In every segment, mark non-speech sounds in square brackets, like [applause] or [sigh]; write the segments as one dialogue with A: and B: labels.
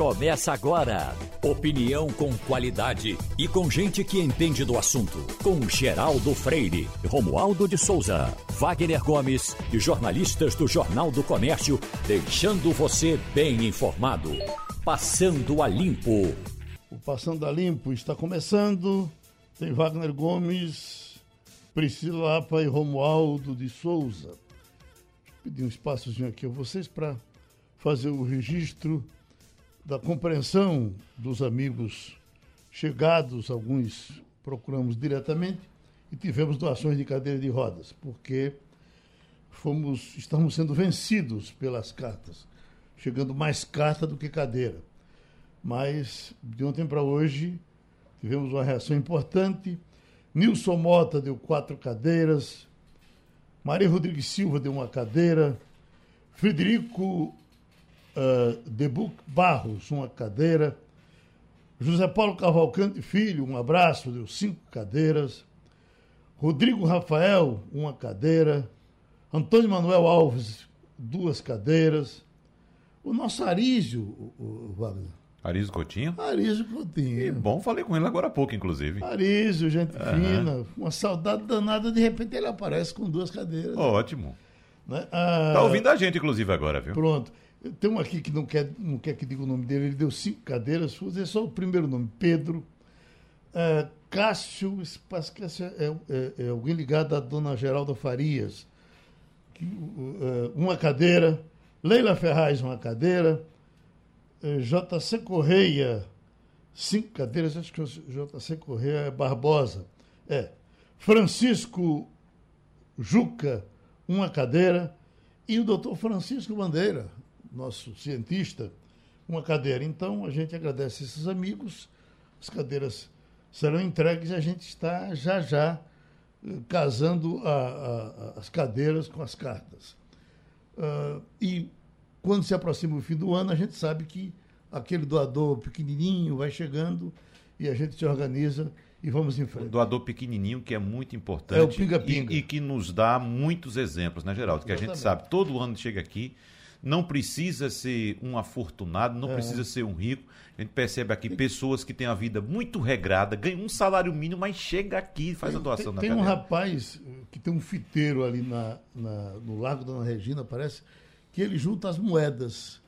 A: começa agora. Opinião com qualidade e com gente que entende do assunto. Com Geraldo Freire, Romualdo de Souza, Wagner Gomes e jornalistas do Jornal do Comércio, deixando você bem informado. Passando a Limpo.
B: O Passando a Limpo está começando. Tem Wagner Gomes, Priscila Lapa e Romualdo de Souza. Eu pedir um espaçozinho aqui a vocês para fazer o registro da compreensão dos amigos chegados, alguns procuramos diretamente e tivemos doações de cadeira de rodas, porque fomos, estamos sendo vencidos pelas cartas, chegando mais carta do que cadeira. Mas de ontem para hoje tivemos uma reação importante. Nilson Mota deu quatro cadeiras, Maria Rodrigues Silva deu uma cadeira, Frederico uh, Debuc Barros, uma cadeira. José Paulo Cavalcante Filho, um abraço, deu cinco cadeiras. Rodrigo Rafael, uma cadeira. Antônio Manuel Alves, duas cadeiras. O nosso Arísio, o, Wagner.
C: Arísio Coutinho?
B: Arísio Coutinho.
C: E bom, falei com ele agora há pouco, inclusive.
B: Arísio, gente uhum. fina, uma saudade danada, de repente ele aparece com duas cadeiras.
C: Ótimo. Né? Ah, tá ouvindo a gente, inclusive, agora, viu?
B: Pronto. Tem um aqui que não quer, não quer que diga o nome dele, ele deu cinco cadeiras, vou dizer só o primeiro nome, Pedro. Uh, Cássio, que é, é, é, alguém ligado à dona Geralda Farias. Que, uh, uma cadeira. Leila Ferraz, uma cadeira. Uh, JC Correia, cinco cadeiras. Acho que o JC Correia é Barbosa. É. Francisco Juca, uma cadeira. E o doutor Francisco Bandeira, nosso cientista, uma cadeira. Então, a gente agradece esses amigos, as cadeiras serão entregues e a gente está já já eh, casando a, a, as cadeiras com as cartas. Uh, e quando se aproxima o fim do ano, a gente sabe que aquele doador pequenininho vai chegando e a gente se organiza e vamos em frente. O
C: doador pequenininho que é muito importante
B: é o pinga -pinga.
C: E, e, que nos dá muitos exemplos, né, Geraldo? Que Exatamente. a gente sabe, todo ano chega aqui não precisa ser um afortunado, não é. precisa ser um rico. A gente percebe aqui pessoas que têm a vida muito regrada, ganham um salário mínimo, mas chega aqui e faz
B: tem,
C: a doação
B: tem,
C: Tem
B: um rapaz que tem um fiteiro ali na, na, no Lago da Ana Regina, parece, que ele junta as moedas.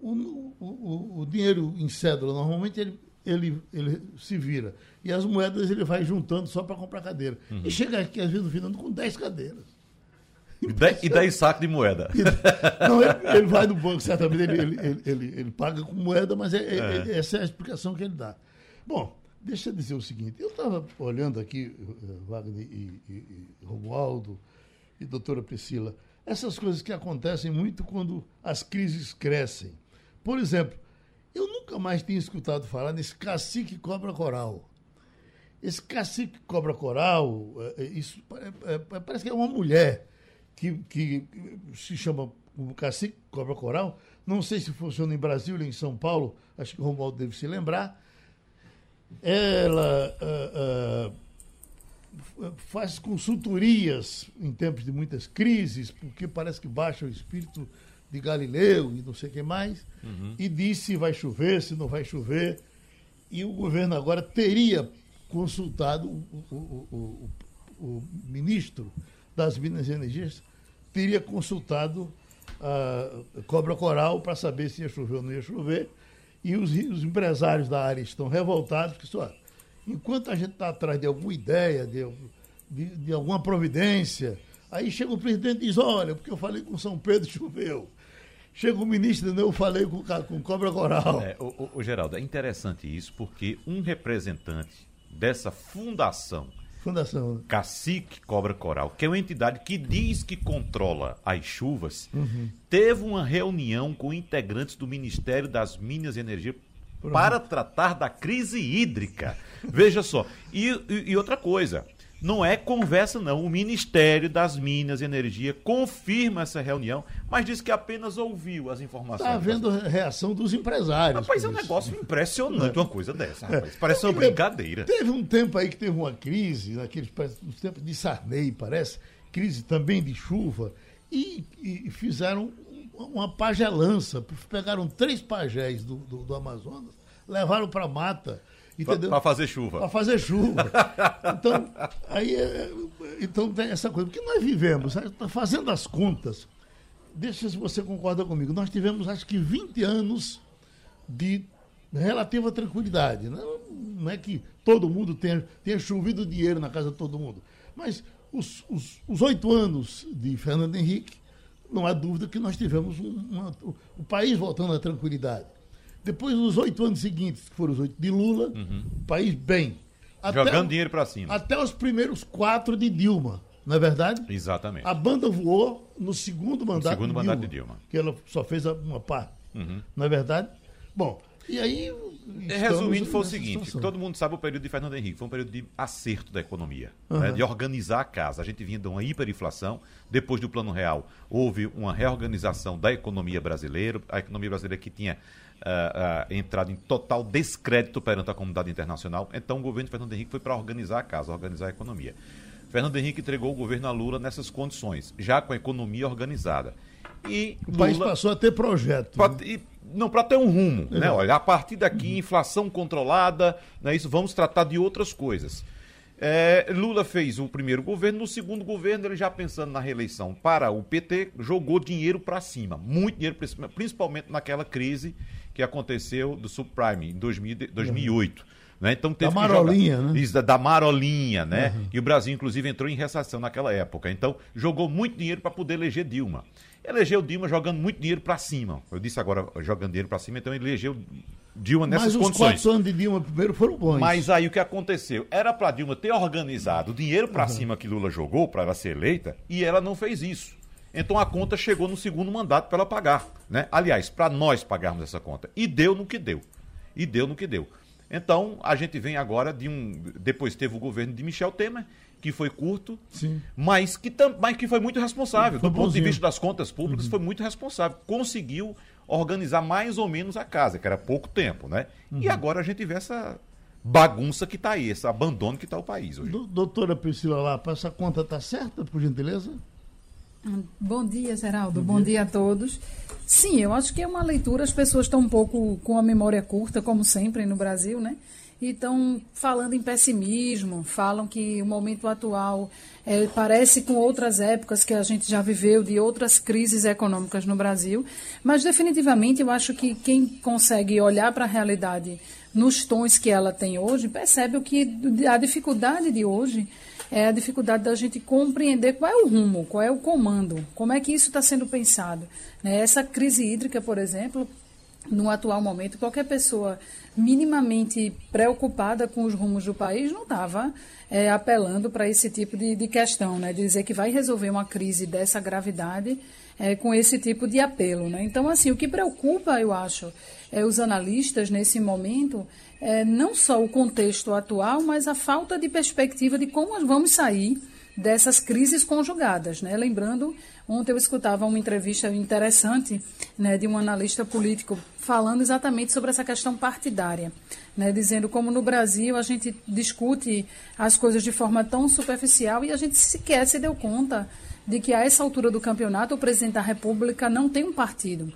B: O, o, o, o dinheiro em cédula, normalmente ele, ele, ele se vira. E as moedas ele vai juntando só para comprar cadeira. Uhum. E chega aqui, às vezes, no final, com 10 cadeiras.
C: E 10 sacos de moeda.
B: Não, ele, ele, vai no banco, certamente ele, ele, ele, ele paga com moeda, mas é, é. É, essa é a explicação que ele dá. Bom, deixa eu dizer o seguinte: eu estava olhando aqui, eh, Wagner e, e, e Romualdo e doutora Priscila, essas coisas que acontecem muito quando as crises crescem. Por exemplo, eu nunca mais tinha escutado falar nesse cacique cobra coral. Esse cacique cobra coral, eh, isso parece que é uma mulher que, que se chama o Cacique Cobra Coral. Não sei se funciona em Brasília ou em São Paulo, acho que o Romualdo deve se lembrar. Ela uh, uh, faz consultorias em tempos de muitas crises, porque parece que baixa o espírito de Galileu e não sei o que mais, uhum. e diz se vai chover, se não vai chover. E o governo agora teria consultado o, o, o, o ministro das Minas e Energias teria consultado a Cobra Coral para saber se ia chover ou não ia chover. E os, os empresários da área estão revoltados, porque só, enquanto a gente está atrás de alguma ideia, de, de, de, alguma providência, aí chega o presidente e diz, olha, porque eu falei com São Pedro, [laughs] choveu. Chega o ministro, eu falei com, com Cobra Coral.
C: É, o, o, o Geraldo, é interessante isso, porque um representante dessa fundação
B: Fundação.
C: Cacique Cobra Coral, que é uma entidade que diz que controla as chuvas, uhum. teve uma reunião com integrantes do Ministério das Minas e Energia Pronto. para tratar da crise hídrica. Veja só. E, e, e outra coisa, não é conversa, não. O Ministério das Minas e Energia confirma essa reunião, mas diz que apenas ouviu as informações. Está
B: havendo reação dos empresários.
C: Rapaz, é um negócio impressionante uma coisa dessa, rapaz. Parece uma brincadeira.
B: Teve um tempo aí que teve uma crise, naqueles nos tempos de Sarney, parece, crise também de chuva, e, e fizeram uma pagelança. Pegaram três pajés do, do, do Amazonas, levaram para a mata.
C: Para fazer chuva.
B: Para fazer chuva. [laughs] Então, aí, é, então tem essa coisa. Porque nós vivemos, tá fazendo as contas, deixa se você concorda comigo, nós tivemos acho que 20 anos de relativa tranquilidade. Não, não é que todo mundo tenha, tenha chovido dinheiro na casa de todo mundo. Mas os oito anos de Fernando Henrique, não há dúvida que nós tivemos um, uma, o país voltando à tranquilidade. Depois, os oito anos seguintes, que foram os oito de Lula, uhum. o país bem.
C: Até, Jogando dinheiro para cima.
B: Até os primeiros quatro de Dilma, não é verdade?
C: Exatamente.
B: A banda voou no segundo mandato,
C: no segundo de, mandato Dilma, de Dilma.
B: Que ela só fez uma parte, uhum. não é verdade? Bom, e aí.
C: É, resumindo, foi o seguinte: todo mundo sabe o período de Fernando Henrique, foi um período de acerto da economia, uhum. né, de organizar a casa. A gente vinha de uma hiperinflação, depois do Plano Real, houve uma reorganização da economia brasileira, a economia brasileira que tinha uh, uh, entrado em total descrédito perante a comunidade internacional. Então, o governo de Fernando Henrique foi para organizar a casa, organizar a economia. Fernando Henrique entregou o governo a Lula nessas condições, já com a economia organizada.
B: E o Lula, país passou a ter projeto. Pra,
C: né? e, não, para ter um rumo. É. Né? Olha, a partir daqui, inflação controlada, né, isso, vamos tratar de outras coisas. É, Lula fez o primeiro governo, no segundo governo, ele já pensando na reeleição para o PT, jogou dinheiro para cima, muito dinheiro para cima, principalmente naquela crise que aconteceu do subprime em 2000, 2008. Né? Então teve
B: da marolinha, né?
C: Isso, da, da marolinha, né? Uhum. E o Brasil, inclusive, entrou em recessão naquela época. Então, jogou muito dinheiro para poder eleger Dilma. Elegeu Dilma jogando muito dinheiro para cima. Eu disse agora jogando dinheiro para cima, então ele elegeu Dilma nessas
B: Mas
C: condições. Mas
B: os quatro anos de Dilma primeiro foram bons.
C: Mas aí o que aconteceu? Era para Dilma ter organizado o dinheiro para uhum. cima que Lula jogou para ela ser eleita e ela não fez isso. Então a conta chegou no segundo mandato para ela pagar, né? Aliás, para nós pagarmos essa conta. E deu no que deu. E deu no que deu. Então, a gente vem agora de um. Depois teve o governo de Michel Temer, que foi curto, Sim. Mas, que tam, mas que foi muito responsável. Foi Do bonzinho. ponto de vista das contas públicas, uhum. foi muito responsável. Conseguiu organizar mais ou menos a casa, que era pouco tempo, né? Uhum. E agora a gente vê essa bagunça que está aí, esse abandono que está o país hoje.
B: doutora Priscila Lapa, essa conta está certa, por gentileza?
D: Bom dia, Geraldo. Bom, Bom dia. dia. a todos. Sim, eu acho que é uma leitura. As pessoas estão um pouco com a memória curta, como sempre no Brasil, né? Estão falando em pessimismo, falam que o momento atual é, parece com outras épocas que a gente já viveu, de outras crises econômicas no Brasil. Mas, definitivamente, eu acho que quem consegue olhar para a realidade nos tons que ela tem hoje, percebe o que a dificuldade de hoje é a dificuldade da gente compreender qual é o rumo, qual é o comando, como é que isso está sendo pensado. Né? Essa crise hídrica, por exemplo, no atual momento, qualquer pessoa minimamente preocupada com os rumos do país não estava é, apelando para esse tipo de, de questão, né? de dizer que vai resolver uma crise dessa gravidade é, com esse tipo de apelo. Né? Então, assim, o que preocupa, eu acho, é, os analistas nesse momento é não só o contexto atual, mas a falta de perspectiva de como vamos sair dessas crises conjugadas. Né? Lembrando, ontem eu escutava uma entrevista interessante né, de um analista político falando exatamente sobre essa questão partidária, né, dizendo como no Brasil a gente discute as coisas de forma tão superficial e a gente sequer se deu conta de que a essa altura do campeonato o presidente da República não tem um partido.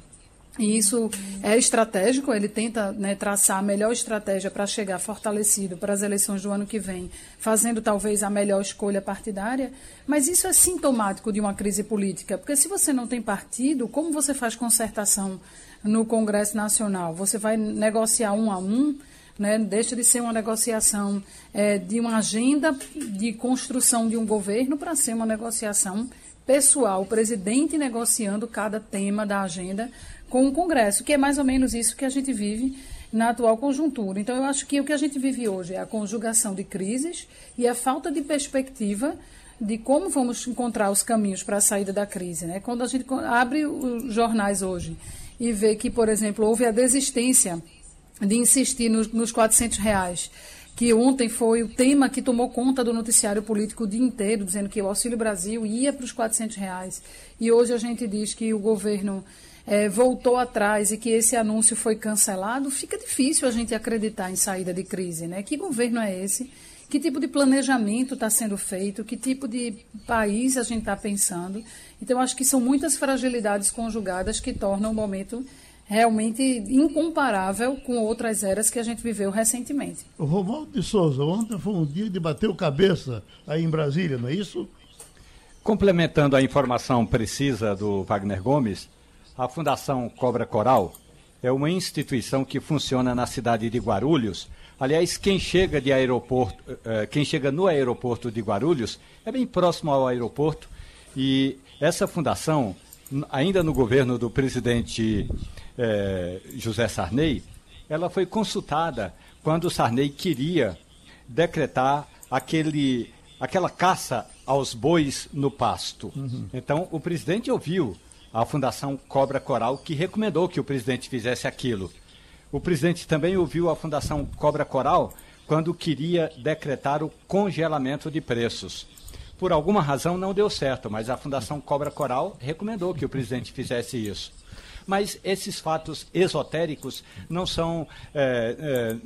D: E isso é estratégico, ele tenta né, traçar a melhor estratégia para chegar fortalecido para as eleições do ano que vem, fazendo talvez a melhor escolha partidária, mas isso é sintomático de uma crise política, porque se você não tem partido, como você faz concertação no Congresso Nacional? Você vai negociar um a um, né, deixa de ser uma negociação é, de uma agenda de construção de um governo para ser uma negociação pessoal, o presidente negociando cada tema da agenda com o Congresso, que é mais ou menos isso que a gente vive na atual conjuntura. Então, eu acho que o que a gente vive hoje é a conjugação de crises e a falta de perspectiva de como vamos encontrar os caminhos para a saída da crise. Né? Quando a gente abre os jornais hoje e vê que, por exemplo, houve a desistência de insistir nos, nos 400 reais, que ontem foi o tema que tomou conta do noticiário político o dia inteiro, dizendo que o Auxílio Brasil ia para os 400 reais. E hoje a gente diz que o governo é, voltou atrás e que esse anúncio foi cancelado, fica difícil a gente acreditar em saída de crise. Né? Que governo é esse que tipo de planejamento está sendo feito, que tipo de país a gente está pensando. Então, acho que são muitas fragilidades conjugadas que tornam o momento realmente incomparável com outras eras que a gente viveu recentemente.
B: O Romualdo de Souza, ontem foi um dia de bater o cabeça aí em Brasília, não é isso?
E: Complementando a informação precisa do Wagner Gomes, a Fundação Cobra Coral é uma instituição que funciona na cidade de Guarulhos. Aliás, quem chega de aeroporto, eh, quem chega no aeroporto de Guarulhos é bem próximo ao aeroporto e essa fundação, ainda no governo do presidente eh, José Sarney, ela foi consultada quando Sarney queria decretar aquele, aquela caça aos bois no pasto. Uhum. Então, o presidente ouviu a Fundação Cobra Coral, que recomendou que o presidente fizesse aquilo. O presidente também ouviu a Fundação Cobra Coral quando queria decretar o congelamento de preços. Por alguma razão não deu certo, mas a Fundação Cobra Coral recomendou que o presidente fizesse isso. Mas esses fatos esotéricos não são é, é,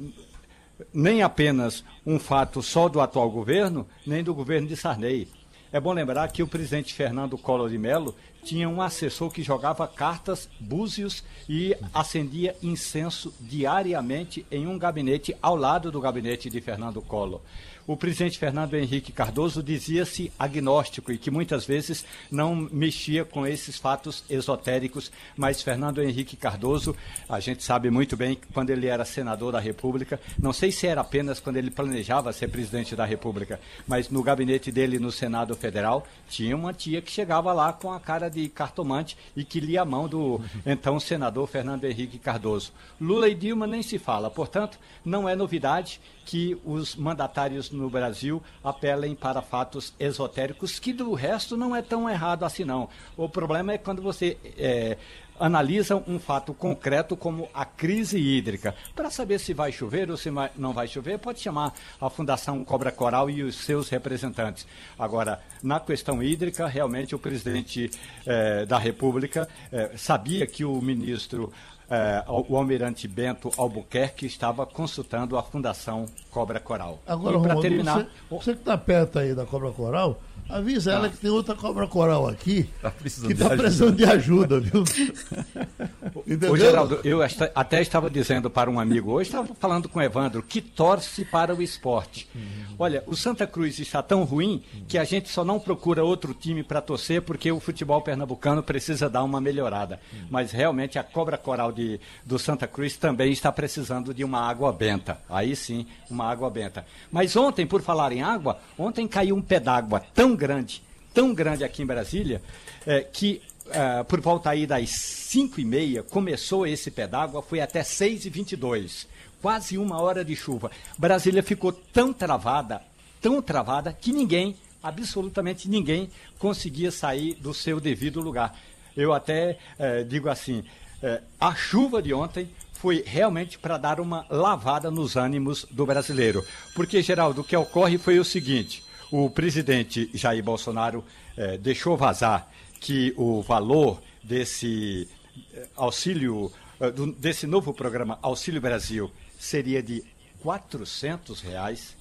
E: nem apenas um fato só do atual governo, nem do governo de Sarney. É bom lembrar que o presidente Fernando Collor de Mello tinha um assessor que jogava cartas, búzios e acendia incenso diariamente em um gabinete ao lado do gabinete de Fernando Collor o presidente Fernando Henrique Cardoso dizia-se agnóstico e que muitas vezes não mexia com esses fatos esotéricos, mas Fernando Henrique Cardoso, a gente sabe muito bem que quando ele era senador da República, não sei se era apenas quando ele planejava ser presidente da República, mas no gabinete dele no Senado Federal tinha uma tia que chegava lá com a cara de cartomante e que lia a mão do [laughs] então senador Fernando Henrique Cardoso. Lula e Dilma nem se fala, portanto, não é novidade que os mandatários no Brasil apelem para fatos esotéricos, que do resto não é tão errado assim não. O problema é quando você é, analisa um fato concreto como a crise hídrica. Para saber se vai chover ou se não vai chover, pode chamar a Fundação Cobra Coral e os seus representantes. Agora, na questão hídrica, realmente o presidente eh, da República eh, sabia que o ministro é, o almirante Bento Albuquerque estava consultando a Fundação Cobra Coral.
B: Agora, para terminar, você, você que está perto aí da Cobra Coral, avisa ah. ela que tem outra Cobra Coral aqui tá que está precisando de ajuda, viu? [laughs]
E: Ô, Geraldo, eu até estava dizendo para um amigo hoje, estava falando com o Evandro, que torce para o esporte. Uhum. Olha, o Santa Cruz está tão ruim que a gente só não procura outro time para torcer porque o futebol pernambucano precisa dar uma melhorada. Uhum. Mas realmente a Cobra Coral de de, do Santa Cruz também está precisando de uma água benta. Aí sim, uma água benta. Mas ontem, por falar em água, ontem caiu um pé d'água tão grande, tão grande aqui em Brasília, é, que é, por volta aí das 5 e meia começou esse pé d'água, foi até 6 e 22 quase uma hora de chuva. Brasília ficou tão travada, tão travada, que ninguém, absolutamente ninguém, conseguia sair do seu devido lugar. Eu até é, digo assim, é, a chuva de ontem foi realmente para dar uma lavada nos ânimos do brasileiro. Porque, Geraldo, o que ocorre foi o seguinte: o presidente Jair Bolsonaro é, deixou vazar que o valor desse é, auxílio, é, desse novo programa Auxílio Brasil, seria de 400 reais.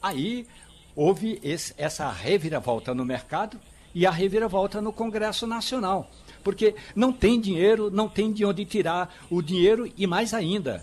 E: Aí houve esse, essa reviravolta no mercado e a reviravolta no Congresso Nacional porque não tem dinheiro, não tem de onde tirar o dinheiro e mais ainda,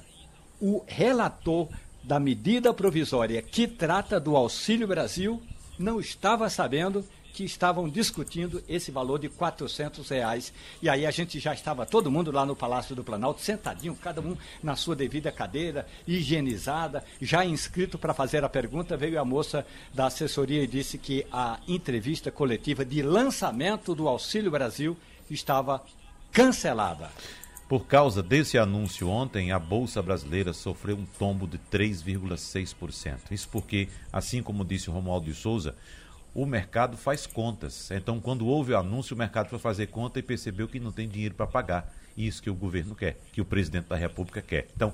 E: o relator da medida provisória que trata do Auxílio Brasil não estava sabendo que estavam discutindo esse valor de 400 reais. E aí a gente já estava todo mundo lá no Palácio do Planalto, sentadinho, cada um na sua devida cadeira, higienizada, já inscrito para fazer a pergunta. Veio a moça da assessoria e disse que a entrevista coletiva de lançamento do Auxílio Brasil estava cancelada.
C: Por causa desse anúncio ontem, a Bolsa Brasileira sofreu um tombo de 3,6%. Isso porque, assim como disse o Romualdo de Souza, o mercado faz contas. Então, quando houve o anúncio, o mercado foi fazer conta e percebeu que não tem dinheiro para pagar. Isso que o governo quer, que o presidente da República quer. Então,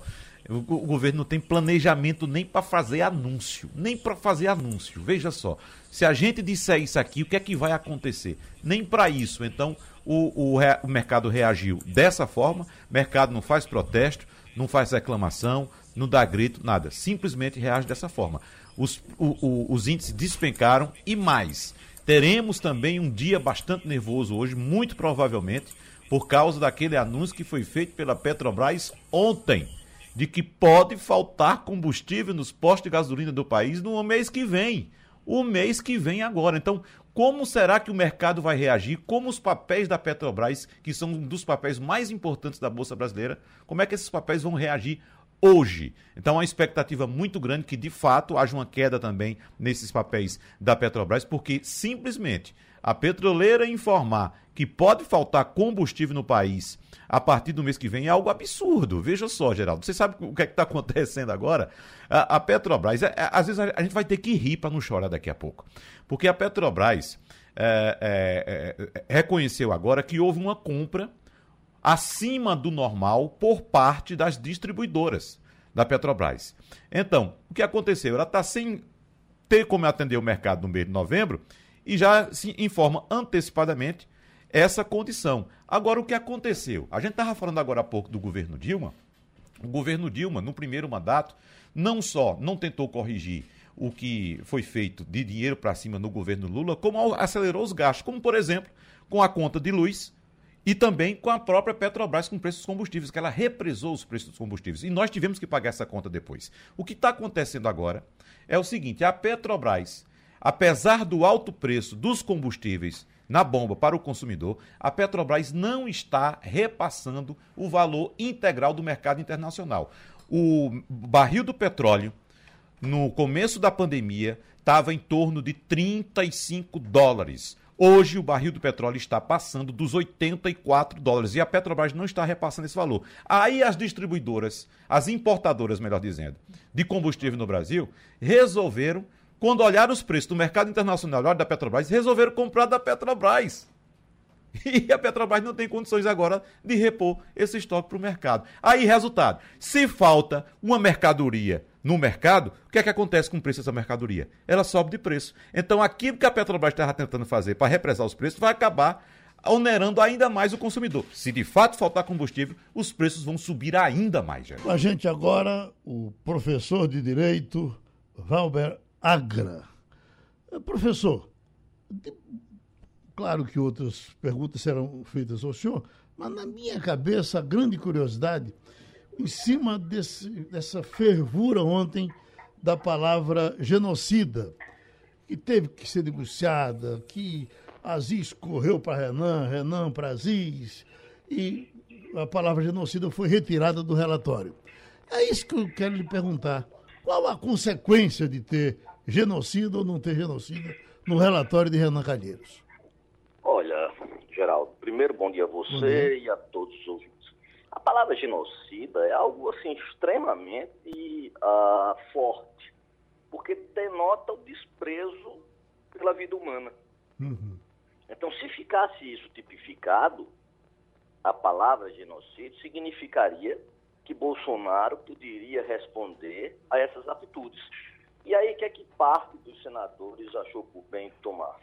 C: o, governo não tem planejamento nem para fazer anúncio, nem para fazer anúncio. Veja só, se a gente disser isso aqui, o que é que vai acontecer? Nem para isso. Então, o, o, o mercado reagiu dessa forma, mercado não faz protesto, não faz reclamação, não dá grito, nada. Simplesmente reage dessa forma. Os, o, o, os índices despencaram e mais. Teremos também um dia bastante nervoso hoje, muito provavelmente, por causa daquele anúncio que foi feito pela Petrobras ontem, de que pode faltar combustível nos postos de gasolina do país no mês que vem. O mês que vem agora. Então, como será que o mercado vai reagir? Como os papéis da Petrobras, que são um dos papéis mais importantes da Bolsa Brasileira, como é que esses papéis vão reagir hoje. Então, uma expectativa muito grande que, de fato, haja uma queda também nesses papéis da Petrobras, porque simplesmente a petroleira informar que pode faltar combustível no país a partir do mês que vem é algo absurdo. Veja só, Geraldo, você sabe o que é está acontecendo agora? A, a Petrobras, é, é, às vezes a, a, gente vai ter que rir para não chorar daqui a pouco, porque a Petrobras é, é, é reconheceu agora que houve uma compra acima do normal por parte das distribuidoras da Petrobras. Então, o que aconteceu? Ela está sem ter como atender o mercado no mês de novembro e já se informa antecipadamente essa condição. Agora, o que aconteceu? A gente estava falando agora há pouco do governo Dilma. O governo Dilma, no primeiro mandato, não só não tentou corrigir o que foi feito de dinheiro para cima no governo Lula, como acelerou os gastos, como por exemplo, com a conta de luz, e também com a própria Petrobras com preços dos combustíveis, que ela represou os preços dos combustíveis. E nós tivemos que pagar essa conta depois. O que está acontecendo agora é o seguinte: a Petrobras, apesar do alto preço dos combustíveis na bomba para o consumidor, a Petrobras não está repassando o valor integral do mercado internacional. O barril do petróleo, no começo da pandemia, estava em torno de 35 dólares. Hoje o barril do petróleo está passando dos 84 dólares e a Petrobras não está repassando esse valor. Aí as distribuidoras, as importadoras, melhor dizendo, de combustível no Brasil, resolveram, quando olharam os preços do mercado internacional da Petrobras, resolveram comprar da Petrobras. [laughs] E a Petrobras não tem condições agora de repor esse estoque para o mercado. Aí, resultado: se falta uma mercadoria no mercado, o que é que acontece com o preço dessa mercadoria? Ela sobe de preço. Então, aquilo que a Petrobras estava tentando fazer para represar os preços vai acabar onerando ainda mais o consumidor. Se de fato faltar combustível, os preços vão subir ainda mais.
B: Com a gente agora, o professor de Direito, Valber Agra. Eh, professor, claro que outras perguntas serão feitas ao senhor, mas na minha cabeça a grande curiosidade em cima desse, dessa fervura ontem da palavra genocida, que teve que ser negociada, que Aziz correu para Renan, Renan para Aziz, e a palavra genocida foi retirada do relatório. É isso que eu quero lhe perguntar. Qual a consequência de ter genocida ou não ter genocida no relatório de Renan Calheiros?
F: Olha, Geraldo, primeiro bom dia a você e a todos os ouvintes. A palavra genocida é algo assim extremamente uh, forte, porque denota o desprezo pela vida humana. Uhum. Então, se ficasse isso tipificado, a palavra genocídio significaria que Bolsonaro poderia responder a essas atitudes. E aí, o que é que parte dos senadores achou por bem tomar?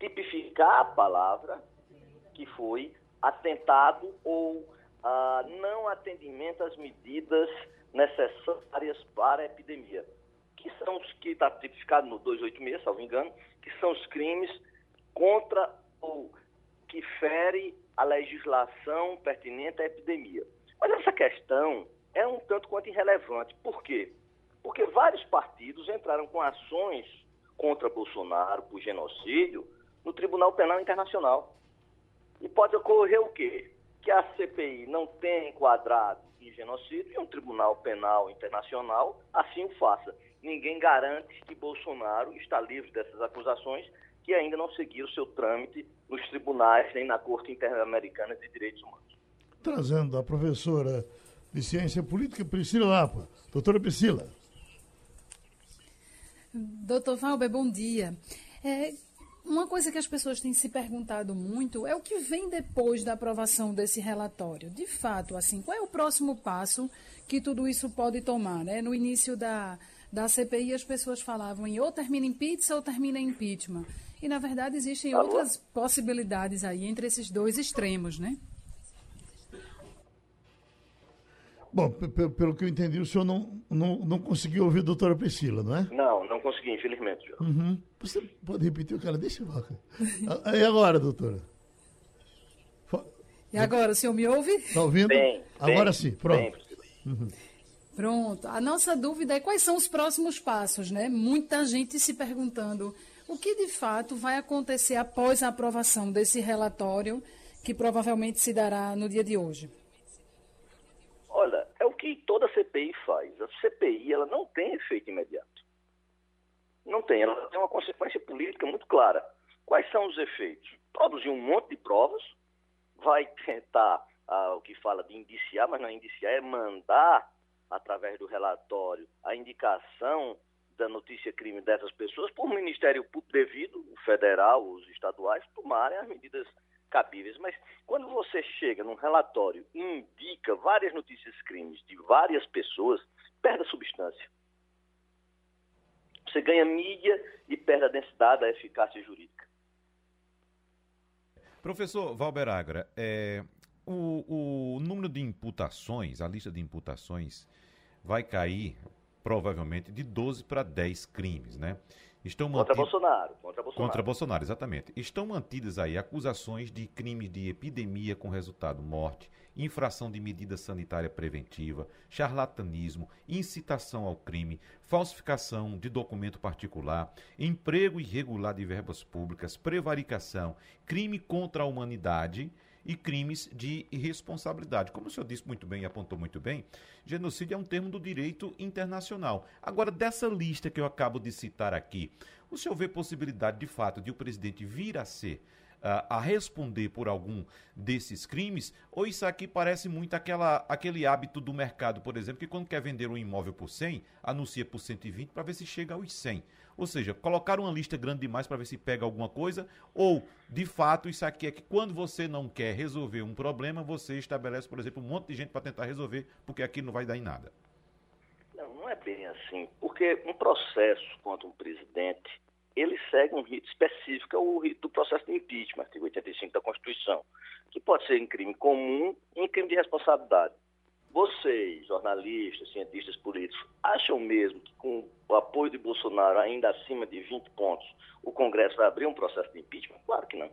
F: Tipificar a palavra que foi atentado ou não atendimento às medidas necessárias para a epidemia, que são os que está tipificado no 286, salvo engano, que são os crimes contra ou que fere a legislação pertinente à epidemia. Mas essa questão é um tanto quanto irrelevante. Por quê? Porque vários partidos entraram com ações contra Bolsonaro por genocídio no Tribunal Penal Internacional. E pode ocorrer o quê? Que a CPI não tenha enquadrado em genocídio e um Tribunal Penal Internacional assim o faça. Ninguém garante que Bolsonaro está livre dessas acusações que ainda não seguiram seu trâmite nos tribunais nem na Corte Interamericana de Direitos Humanos.
B: Trazendo a professora de Ciência Política, Priscila Lapa. Doutora Priscila.
D: Doutor Valber, bom dia. É, uma coisa que as pessoas têm se perguntado muito é o que vem depois da aprovação desse relatório. De fato, assim, qual é o próximo passo que tudo isso pode tomar? Né? No início da, da CPI, as pessoas falavam em ou termina em pizza ou termina em impeachment. E, na verdade, existem outras possibilidades aí entre esses dois extremos, né?
B: Bom, pelo que eu entendi, o senhor não, não, não conseguiu ouvir a doutora Priscila, não é?
F: Não, não consegui, infelizmente.
B: Uhum. Você pode repetir o cara? Deixa eu E agora, doutora?
D: E agora, o senhor me ouve?
B: Está ouvindo?
F: Bem,
B: agora
F: bem,
B: sim, pronto. Bem,
D: uhum. Pronto. A nossa dúvida é quais são os próximos passos, né? Muita gente se perguntando o que de fato vai acontecer após a aprovação desse relatório, que provavelmente se dará no dia de hoje.
F: Olha, o que toda CPI faz. A CPI ela não tem efeito imediato. Não tem. Ela tem uma consequência política muito clara. Quais são os efeitos? Produzir um monte de provas, vai tentar ah, o que fala de indiciar, mas não é indiciar, é mandar, através do relatório, a indicação da notícia crime dessas pessoas por Ministério Público devido, o federal, os estaduais, tomarem as medidas cabíveis. Mas quando você chega num relatório e indica várias notícias crimes de várias pessoas, perde a substância. Você ganha mídia e perde a densidade, a eficácia jurídica.
C: Professor Valber Agra, é, o, o número de imputações, a lista de imputações, vai cair provavelmente de 12 para 10 crimes, né?
F: Estão contra Bolsonaro. Contra
C: Bolsonaro. Contra Bolsonaro, exatamente. Estão mantidas aí acusações de crimes de epidemia com resultado morte, infração de medida sanitária preventiva, charlatanismo, incitação ao crime, falsificação de documento particular, emprego irregular de verbas públicas, prevaricação, crime contra a humanidade e crimes de irresponsabilidade. Como o senhor disse muito bem e apontou muito bem, genocídio é um termo do direito internacional. Agora, dessa lista que eu acabo de citar aqui, o senhor vê possibilidade de fato de o presidente vir a ser a responder por algum desses crimes? Ou isso aqui parece muito aquela, aquele hábito do mercado, por exemplo, que quando quer vender um imóvel por 100, anuncia por 120 para ver se chega aos 100. Ou seja, colocar uma lista grande demais para ver se pega alguma coisa, ou, de fato, isso aqui é que quando você não quer resolver um problema, você estabelece, por exemplo, um monte de gente para tentar resolver, porque aqui não vai dar em nada.
F: Não, não é bem assim, porque um processo contra um presidente ele segue um rito específico, é o rito do processo de impeachment, artigo 85 da Constituição, que pode ser em crime comum e em crime de responsabilidade. Vocês, jornalistas, cientistas políticos, acham mesmo que com o apoio de Bolsonaro ainda acima de 20 pontos, o Congresso vai abrir um processo de impeachment? Claro que não.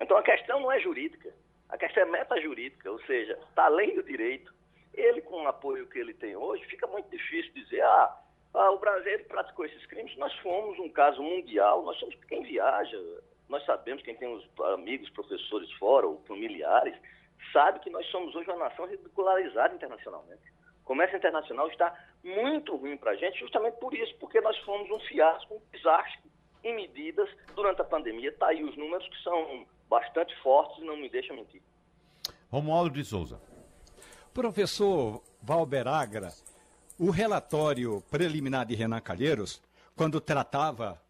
F: Então a questão não é jurídica, a questão é metajurídica, ou seja, está além do direito. Ele, com o apoio que ele tem hoje, fica muito difícil dizer, ah, ah, o Brasil praticou esses crimes. Nós fomos um caso mundial, nós somos quem viaja, nós sabemos, quem tem os amigos, professores fora ou familiares, sabe que nós somos hoje uma nação ridicularizada internacionalmente. O comércio internacional está muito ruim para a gente, justamente por isso, porque nós fomos um fiasco, um desastre em medidas durante a pandemia. Está aí os números que são bastante fortes e não me deixam mentir.
C: Romualdo de Souza.
E: Professor Valber Agra, o relatório preliminar de Renan Calheiros, quando tratava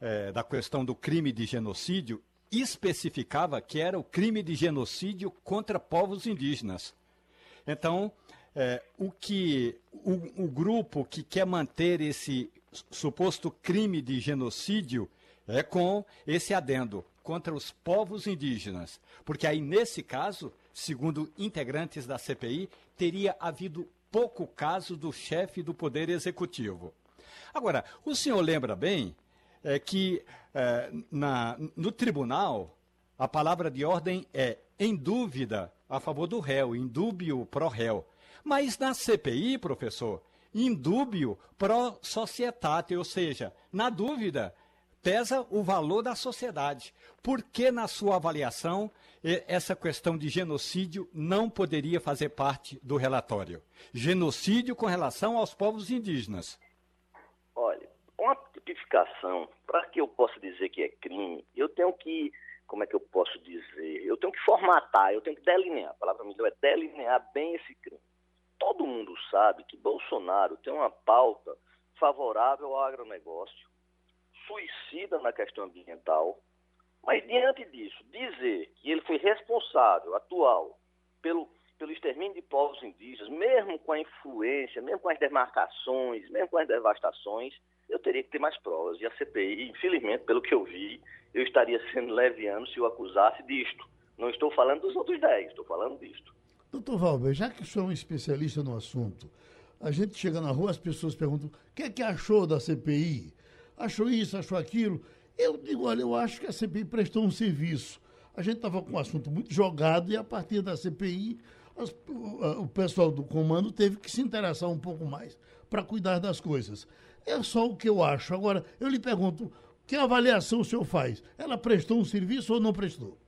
E: é, da questão do crime de genocídio, especificava que era o crime de genocídio contra povos indígenas. Então, é, o que o, o, grupo que quer manter esse suposto crime de genocídio é com esse adendo contra os povos indígenas, porque aí nesse caso, segundo integrantes da CPI, teria havido pouco caso do chefe do Poder Executivo. Agora, o senhor lembra bem é, que é, na, no tribunal a palavra de ordem é em dúvida a favor do réu, em dúbio pro réu. Mas na CPI, professor, em dúbio pro societate, ou seja, na dúvida pesa o valor da sociedade. Por que, na sua avaliação, essa questão de genocídio não poderia fazer parte do relatório? Genocídio com relação aos povos indígenas.
F: Para que eu possa dizer que é crime, eu tenho que, como é que eu posso dizer? Eu tenho que formatar, eu tenho que delinear. A palavra melhor é delinear bem esse crime. Todo mundo sabe que Bolsonaro tem uma pauta favorável ao agronegócio, suicida na questão ambiental, mas diante disso, dizer que ele foi responsável, atual, pelo, pelo extermínio de povos indígenas, mesmo com a influência, mesmo com as demarcações, mesmo com as devastações, eu teria que ter mais provas. E a CPI, infelizmente, pelo que eu vi, eu estaria [laughs] sendo leviano se eu acusasse disto. Não estou falando dos outros dez, estou falando disto.
B: Doutor Valber, já que o senhor é um especialista no assunto, a gente chega na rua, as pessoas perguntam: o que é que achou da CPI? Achou isso, achou aquilo? Eu digo: olha, eu acho que a CPI prestou um serviço. A gente estava com o assunto muito jogado e a partir da CPI o, o pessoal do comando teve que se interessar um pouco mais para cuidar das coisas. É só o que eu acho. Agora, eu lhe pergunto: que avaliação o senhor faz? Ela prestou um serviço ou não prestou?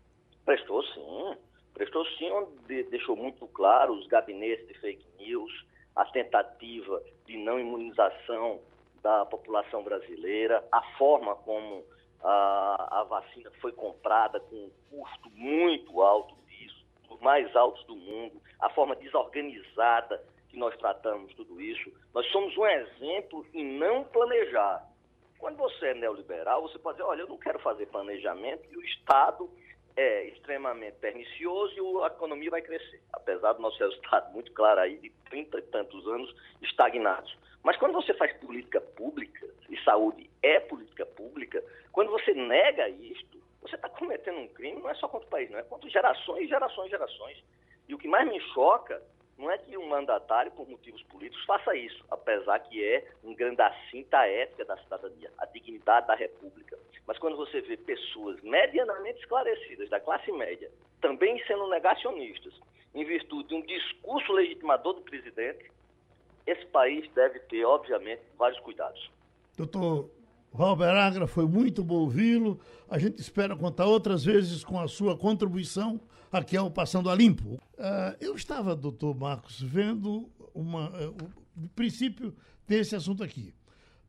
F: Prestou sim. Prestou sim, onde deixou muito claro os gabinetes de fake news, a tentativa de não imunização da população brasileira, a forma como a, a vacina foi comprada com um custo muito alto disso, dos mais altos do mundo, a forma desorganizada que nós tratamos tudo isso. Nós somos um exemplo em não planejar. Quando você é neoliberal, você pode dizer, olha, eu não quero fazer planejamento e o Estado é extremamente pernicioso e a economia vai crescer, apesar do nosso resultado [laughs] muito claro aí de 30 e tantos anos estagnados. Mas quando você faz política pública, e saúde é política pública, quando você nega isto, você está cometendo um crime, não é só contra o país, não é contra gerações, gerações, gerações. E o que mais me choca não é que um mandatário, por motivos políticos, faça isso, apesar que é um grande assinta ética da cidadania, a dignidade da República. Mas quando você vê pessoas medianamente esclarecidas, da classe média, também sendo negacionistas, em virtude de um discurso legitimador do presidente, esse país deve ter, obviamente, vários cuidados.
B: Doutor Valber Agra, foi muito bom ouvi-lo. A gente espera contar outras vezes com a sua contribuição aqui ao Passando a Limpo. Uh, eu estava, doutor Marcos, vendo uma, uh, o princípio desse assunto aqui.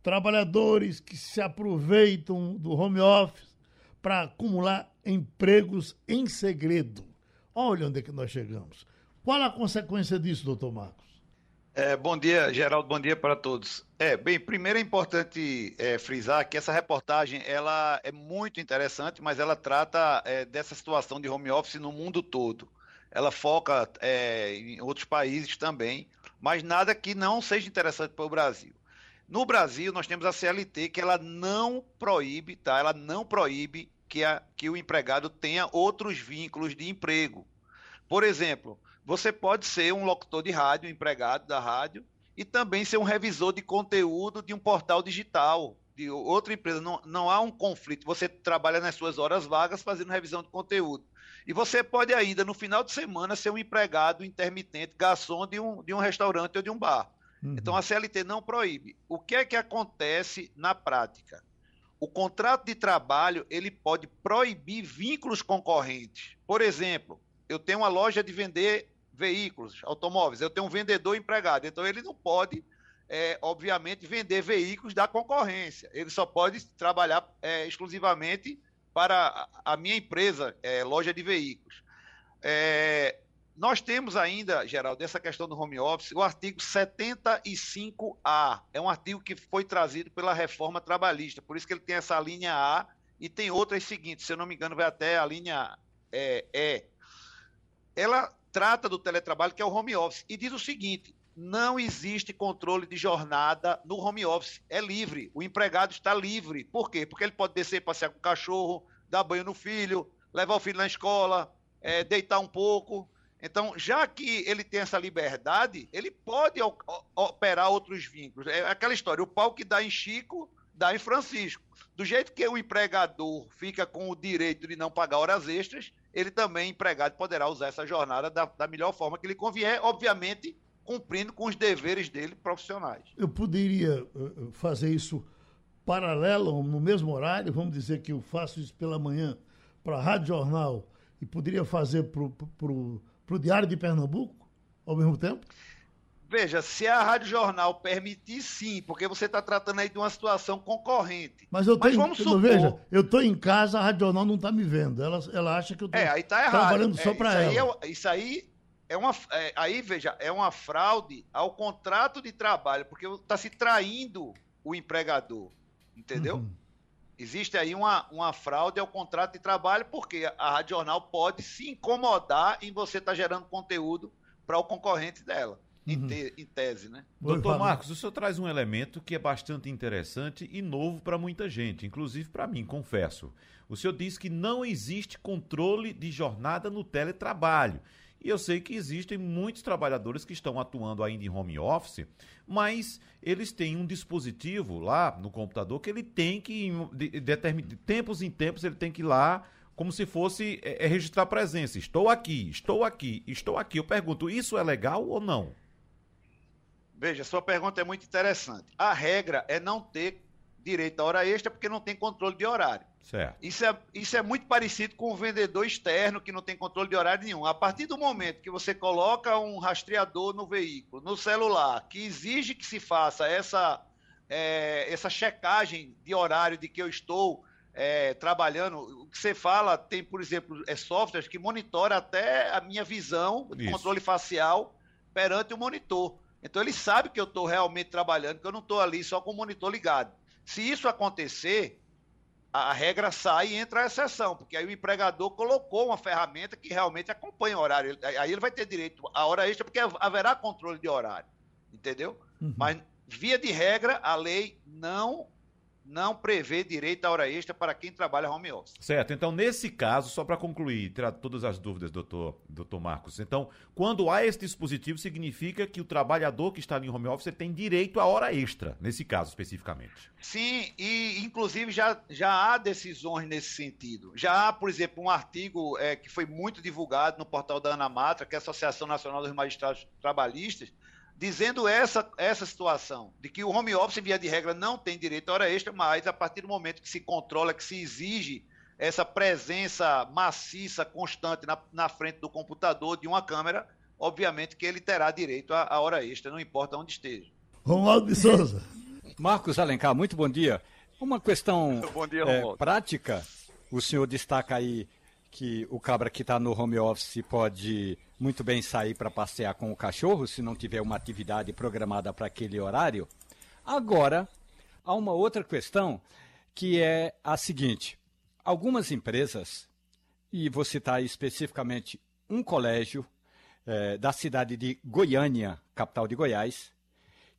B: Trabalhadores que se aproveitam do home office para acumular empregos em segredo. Olha onde é que nós chegamos. Qual a consequência disso, doutor Marcos?
G: É, bom dia, Geraldo, bom dia para todos. É, bem, primeiro é importante é, frisar que essa reportagem ela é muito interessante, mas ela trata é, dessa situação de home office no mundo todo. Ela foca é, em outros países também, mas nada que não seja interessante para o Brasil. No Brasil, nós temos a CLT que ela não proíbe, tá? Ela não proíbe que, a, que o empregado tenha outros vínculos de emprego. Por exemplo, você pode ser um locutor de rádio, um empregado da rádio, e também ser um revisor de conteúdo de um portal digital, de outra empresa. Não, não há um conflito. Você trabalha nas suas horas vagas fazendo revisão de conteúdo. E você pode ainda, no final de semana, ser um empregado intermitente, garçom de um, de um restaurante ou de um bar. Uhum. Então a CLT não proíbe. O que é que acontece na prática? O contrato de trabalho ele pode proibir vínculos concorrentes. Por exemplo, eu tenho uma loja de vender veículos, automóveis. Eu tenho um vendedor empregado, então ele não pode, é, obviamente, vender veículos da concorrência. Ele só pode trabalhar é, exclusivamente para a minha empresa, é, loja de veículos. É, nós temos ainda, Geraldo, essa questão do home office, o artigo 75A. É um artigo que foi trazido pela reforma trabalhista, por isso que ele tem essa linha A e tem outras seguintes, se eu não me engano, vai até a linha é, E. Ela trata do teletrabalho, que é o home office, e diz o seguinte: não existe controle de jornada no home office. É livre. O empregado está livre. Por quê? Porque ele pode descer, passear com o cachorro, dar banho no filho, levar o filho na escola, é, deitar um pouco. Então, já que ele tem essa liberdade, ele pode operar outros vínculos. É aquela história: o pau que dá em Chico, dá em Francisco. Do jeito que o empregador fica com o direito de não pagar horas extras, ele também, empregado, poderá usar essa jornada da, da melhor forma que lhe convier, obviamente cumprindo com os deveres dele profissionais.
B: Eu poderia uh, fazer isso paralelo, no mesmo horário, vamos dizer que eu faço isso pela manhã para a Rádio Jornal e poderia fazer para o Diário de Pernambuco ao mesmo tempo?
G: Veja, se a Rádio Jornal permitir, sim, porque você está tratando aí de uma situação concorrente.
B: Mas eu tenho, vamos supor... veja, eu estou em casa, a Rádio Jornal não está me vendo. Ela, ela acha que eu estou
G: é, tá
B: trabalhando só é, para ela.
G: Aí é, isso aí é uma. É, aí, veja, é uma fraude ao contrato de trabalho, porque está se traindo o empregador. Entendeu? Uhum. Existe aí uma, uma fraude ao contrato de trabalho, porque a Rádio Jornal pode se incomodar em você estar tá gerando conteúdo para o concorrente dela em, uhum. te, em tese, né?
C: Doutor Marcos, o senhor traz um elemento que é bastante interessante e novo para muita gente, inclusive para mim, confesso. O senhor diz que não existe controle de jornada no teletrabalho. E eu sei que existem muitos trabalhadores que estão atuando ainda em home office, mas eles têm um dispositivo lá no computador que ele tem que, de, de, de tempos em tempos, ele tem que ir lá como se fosse é, é, registrar presença. Estou aqui, estou aqui, estou aqui. Eu pergunto, isso é legal ou não?
G: Veja, sua pergunta é muito interessante. A regra é não ter direito à hora extra porque não tem controle de horário.
C: Certo.
G: Isso é, isso é muito parecido com o vendedor externo que não tem controle de horário nenhum. A partir do momento que você coloca um rastreador no veículo, no celular, que exige que se faça essa, é, essa checagem de horário de que eu estou é, trabalhando, o que você fala tem, por exemplo, é softwares que monitora até a minha visão, de controle facial perante o monitor. Então ele sabe que eu estou realmente trabalhando, que eu não estou ali só com o monitor ligado. Se isso acontecer, a regra sai e entra a exceção, porque aí o empregador colocou uma ferramenta que realmente acompanha o horário. Aí ele vai ter direito à hora extra, porque haverá controle de horário. Entendeu? Uhum. Mas, via de regra, a lei não não prevê direito à hora extra para quem trabalha home office.
C: Certo. Então, nesse caso, só para concluir, tirar todas as dúvidas, doutor, doutor Marcos. Então, quando há esse dispositivo, significa que o trabalhador que está em home office tem direito à hora extra, nesse caso especificamente.
G: Sim, e inclusive já, já há decisões nesse sentido. Já há, por exemplo, um artigo é, que foi muito divulgado no portal da Anamatra, que é a Associação Nacional dos Magistrados Trabalhistas, dizendo essa, essa situação, de que o home office, via de regra, não tem direito à hora extra, mas a partir do momento que se controla, que se exige essa presença maciça, constante na, na frente do computador, de uma câmera, obviamente que ele terá direito à, à hora extra, não importa onde esteja.
B: Romualdo de Souza.
E: Marcos Alencar, muito bom dia. Uma questão [laughs]
G: dia,
E: é, prática, o senhor destaca aí que o cabra que está no home office pode muito bem sair para passear com o cachorro, se não tiver uma atividade programada para aquele horário. Agora, há uma outra questão que é a seguinte: algumas empresas, e vou citar especificamente um colégio é, da cidade de Goiânia, capital de Goiás,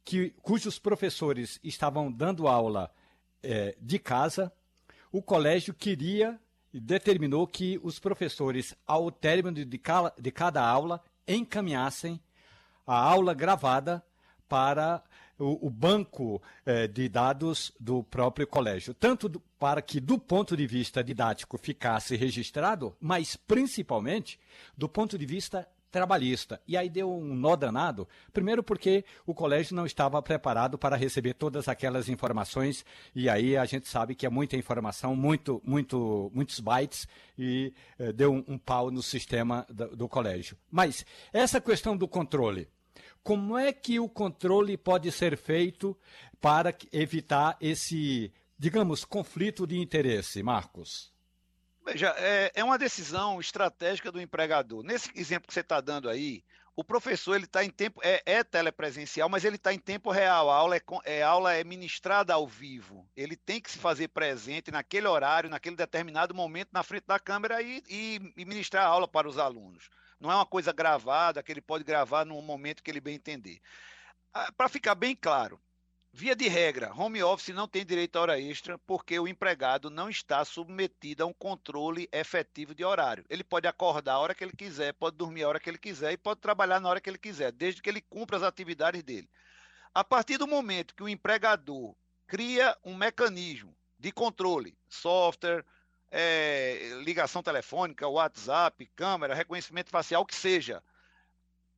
E: que, cujos professores estavam dando aula é, de casa, o colégio queria determinou que os professores, ao término de, cada, de cada aula, encaminhassem a aula gravada para o, o banco eh, de dados do próprio colégio, tanto do, para que, do ponto de vista didático, ficasse registrado, mas principalmente do ponto de vista trabalhista. E aí deu um nó danado, primeiro porque o colégio não estava preparado para receber todas aquelas informações, e aí a gente sabe que é muita informação, muito, muito, muitos bytes, e eh, deu um, um, pau no sistema do, do colégio. Mas essa questão do controle, como é que o controle pode ser feito para evitar esse, digamos, conflito de interesse, Marcos?
G: Veja, é, é uma decisão estratégica do empregador. Nesse exemplo que você está dando aí, o professor ele está em tempo é, é, telepresencial, mas ele está em tempo real. A aula é, é, aula é ministrada ao vivo. Ele tem que se fazer presente naquele horário, naquele determinado momento, na frente da câmera e, e, e ministrar a aula para os alunos. Não é uma coisa gravada que ele pode gravar no momento que ele bem entender. Ah, para ficar bem claro, Via de regra, home office não tem direito à hora extra porque o empregado não está submetido a um controle efetivo de horário. Ele pode acordar a hora que ele quiser, pode dormir a hora que ele quiser e pode trabalhar na hora que ele quiser, desde que ele cumpra as atividades dele. A partir do momento que o empregador cria um mecanismo de controle, software, é, ligação telefônica, WhatsApp, câmera, reconhecimento facial, o que seja,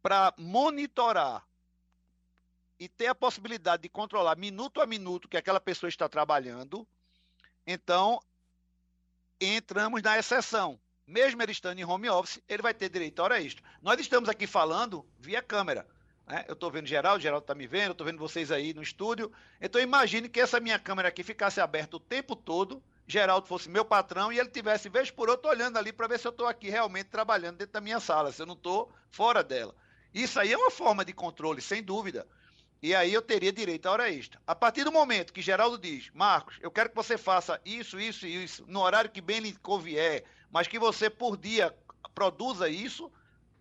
G: para monitorar e ter a possibilidade de controlar minuto a minuto que aquela pessoa está trabalhando, então entramos na exceção. Mesmo ele estando em home office, ele vai ter direito a hora extra. Nós estamos aqui falando via câmera. Né? Eu estou vendo Geraldo, Geraldo está me vendo, estou vendo vocês aí no estúdio. Então imagine que essa minha câmera aqui ficasse aberta o tempo todo, Geraldo fosse meu patrão e ele tivesse, vez por outra, olhando ali para ver se eu estou aqui realmente trabalhando dentro da minha sala, se eu não estou fora dela. Isso aí é uma forma de controle, sem dúvida. E aí eu teria direito à hora extra. A partir do momento que Geraldo diz, Marcos, eu quero que você faça isso, isso e isso, no horário que bem lhe convier, mas que você por dia produza isso,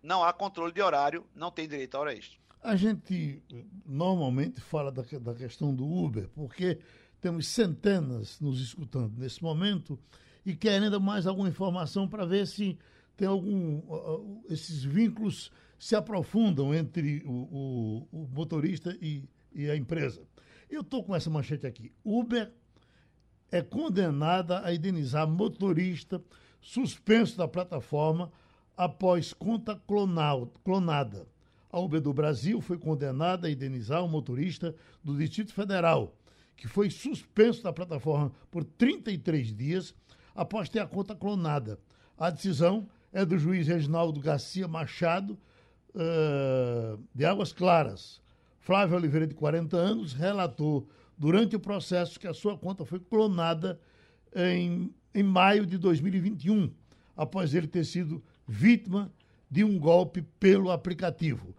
G: não há controle de horário, não tem direito à hora extra.
B: A gente normalmente fala da, da questão do Uber, porque temos centenas nos escutando nesse momento e querem ainda mais alguma informação para ver se tem algum. Uh, esses vínculos se aprofundam entre o, o, o motorista e, e a empresa. Eu estou com essa manchete aqui. Uber é condenada a indenizar motorista suspenso da plataforma após conta clonada. A Uber do Brasil foi condenada a indenizar um motorista do Distrito Federal, que foi suspenso da plataforma por 33 dias após ter a conta clonada. A decisão é do juiz Reginaldo Garcia Machado, uh, de Águas Claras. Flávio Oliveira, de 40 anos, relatou durante o processo que a sua conta foi clonada em, em maio de 2021, após ele ter sido vítima de um golpe pelo aplicativo.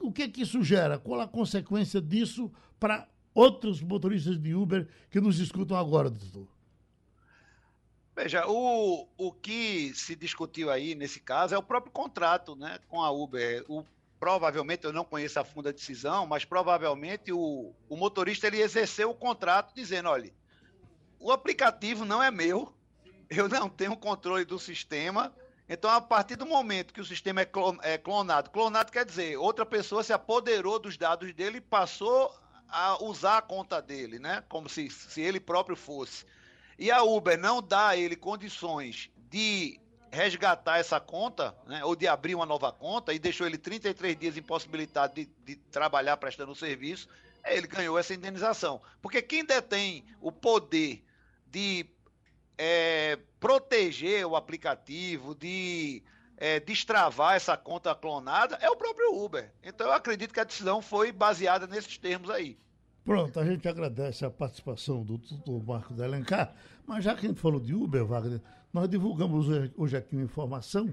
B: O que, é que isso gera? Qual a consequência disso para outros motoristas de Uber que nos escutam agora, doutor?
G: Veja, o, o que se discutiu aí nesse caso é o próprio contrato né, com a Uber. O, provavelmente, eu não conheço a fundo a decisão, mas provavelmente o, o motorista ele exerceu o contrato dizendo, olha, o aplicativo não é meu, eu não tenho controle do sistema, então a partir do momento que o sistema é, é clonado, clonado quer dizer, outra pessoa se apoderou dos dados dele e passou a usar a conta dele, né? Como se, se ele próprio fosse. E a Uber não dá a ele condições de resgatar essa conta, né, ou de abrir uma nova conta, e deixou ele 33 dias impossibilitado de, de trabalhar prestando o serviço, ele ganhou essa indenização. Porque quem detém o poder de é, proteger o aplicativo, de é, destravar essa conta clonada, é o próprio Uber. Então eu acredito que a decisão foi baseada nesses termos aí.
B: Pronto, a gente agradece a participação do Marco de Alencar, mas já que a gente falou de Uber, Wagner, nós divulgamos hoje aqui uma informação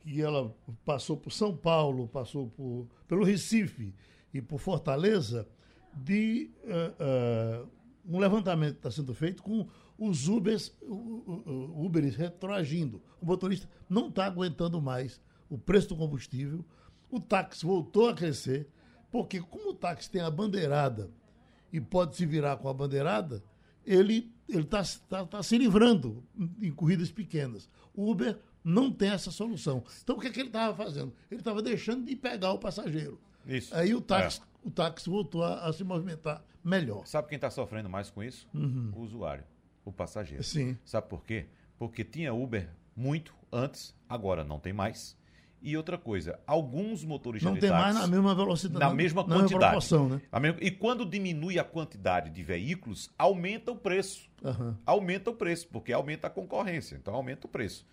B: que ela passou por São Paulo, passou por, pelo Recife e por Fortaleza, de uh, uh, um levantamento que está sendo feito com os Ubers, Uberes retroagindo. O motorista não está aguentando mais o preço do combustível, o táxi voltou a crescer, porque como o táxi tem a bandeirada e pode se virar com a bandeirada, ele está tá, tá se livrando em corridas pequenas. O Uber não tem essa solução. Então, o que, é que ele estava fazendo? Ele estava deixando de pegar o passageiro. Isso. Aí o táxi, é. o táxi voltou a, a, se movimentar melhor.
C: Sabe quem está sofrendo mais com isso? Uhum. O usuário, o passageiro.
B: Sim.
C: Sabe por quê? Porque tinha Uber muito antes, agora não tem mais. E outra coisa, alguns motoristas
B: não tem mais na mesma velocidade.
C: Na mesma na quantidade. Mesma né? mesma, e quando diminui a quantidade de veículos, aumenta o preço. Uhum. Aumenta o preço, porque aumenta a concorrência. Então aumenta o preço.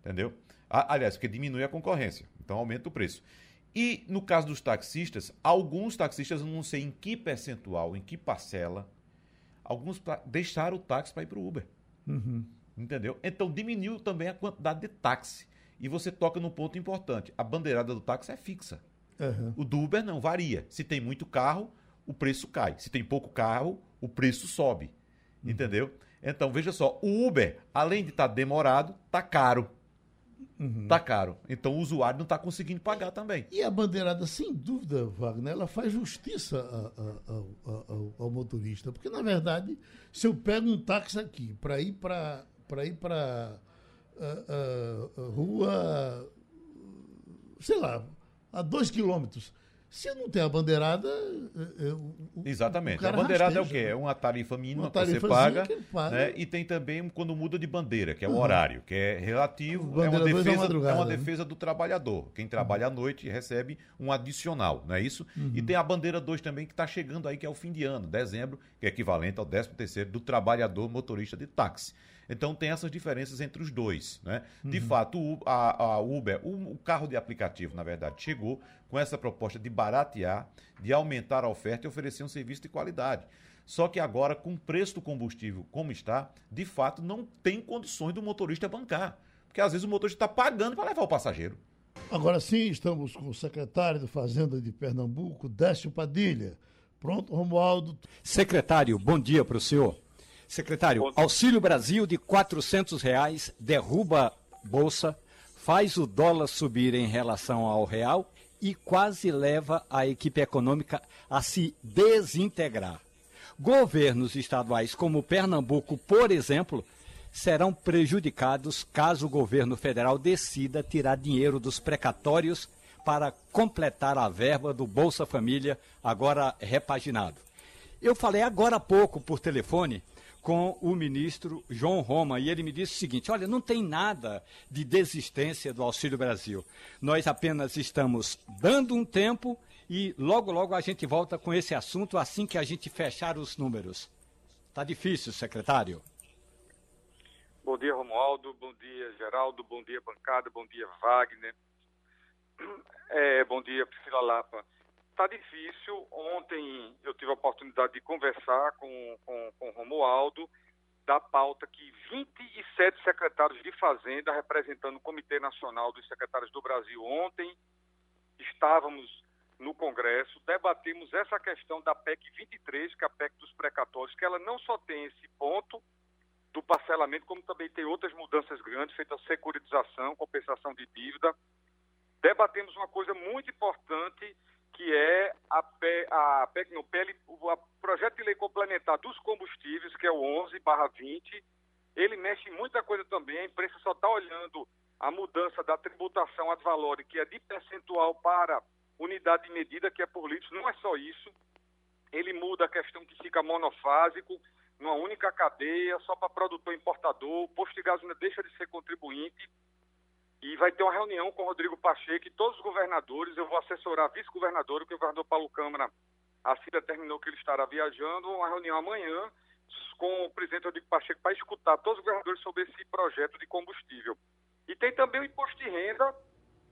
C: Entendeu? Aliás, porque diminui a concorrência. Então aumenta o preço. E no caso dos taxistas, alguns taxistas, não sei em que percentual, em que parcela, alguns deixaram o táxi para ir para o Uber. Uhum. Entendeu? Então diminuiu também a quantidade de táxi. E você toca num ponto importante. A bandeirada do táxi é fixa. Uhum. O do Uber não, varia. Se tem muito carro, o preço cai. Se tem pouco carro, o preço sobe. Uhum. Entendeu? Então, veja só, o Uber, além de estar tá demorado, tá caro. Uhum. Tá caro. Então o usuário não está conseguindo pagar também.
B: E a bandeirada, sem dúvida, Wagner, ela faz justiça a, a, a, ao, ao, motorista. Porque, na verdade, se eu pego um táxi aqui para ir para ir para uh, uh, rua, sei lá, a dois quilômetros. Se não tem a bandeirada.
C: É, é, o, Exatamente. a bandeirada rasteja, é o quê? Né? É uma tarifa mínima que você paga. Que paga. Né? E tem também quando muda de bandeira, que é o uhum. horário, que é relativo. É uma, defesa, é uma né? defesa do trabalhador. Quem trabalha à noite recebe um adicional, não é isso? Uhum. E tem a bandeira 2 também que está chegando aí, que é o fim de ano, dezembro, que é equivalente ao 13 terceiro do trabalhador motorista de táxi. Então tem essas diferenças entre os dois. Né? De uhum. fato, a, a Uber, o, o, carro de aplicativo, na verdade, chegou com essa proposta de baratear, de aumentar a oferta e oferecer um serviço de qualidade. Só que agora, com o preço do combustível como está, de fato não tem condições do motorista bancar. Porque às vezes o motorista está pagando para levar o passageiro.
B: Agora sim, estamos com o secretário de Fazenda de Pernambuco, Décio Padilha. Pronto, Romualdo.
E: Secretário, bom dia para o senhor. Secretário, Auxílio Brasil de R$ reais derruba bolsa, faz o dólar subir em relação ao real e quase leva a equipe econômica a se desintegrar. Governos estaduais como Pernambuco, por exemplo, serão prejudicados caso o governo federal decida tirar dinheiro dos precatórios para completar a verba do Bolsa Família, agora repaginado. Eu falei agora há pouco por telefone com o ministro João Roma e ele me disse o seguinte: olha, não tem nada de desistência do Auxílio Brasil. Nós apenas estamos dando um tempo e logo, logo a gente volta com esse assunto assim que a gente fechar os números. Está difícil, secretário.
H: Bom dia, Romualdo. Bom dia, Geraldo. Bom dia, bancada. Bom dia, Wagner. É, bom dia, Priscila Lapa. Está difícil. Ontem eu tive a oportunidade de conversar com, com, com Romualdo da pauta que 27 secretários de Fazenda, representando o Comitê Nacional dos Secretários do Brasil, ontem estávamos no Congresso, debatemos essa questão da PEC 23, que é a PEC dos precatórios, que ela não só tem esse ponto do parcelamento, como também tem outras mudanças grandes, feita securitização, compensação de dívida. Debatemos uma coisa muito importante que é a, P, a PEC no PL, o projeto de lei complementar dos combustíveis, que é o 11 20. Ele mexe em muita coisa também, a imprensa só está olhando a mudança da tributação ad valorem, que é de percentual para unidade de medida, que é por litros, não é só isso. Ele muda a questão que fica monofásico, numa única cadeia, só para produtor importador, o posto de gasolina deixa de ser contribuinte e vai ter uma reunião com o Rodrigo Pacheco e todos os governadores. Eu vou assessorar a vice-governadora, que o governador Paulo Câmara assim determinou que ele estará viajando. Uma reunião amanhã com o presidente Rodrigo Pacheco para escutar todos os governadores sobre esse projeto de combustível. E tem também o imposto de renda,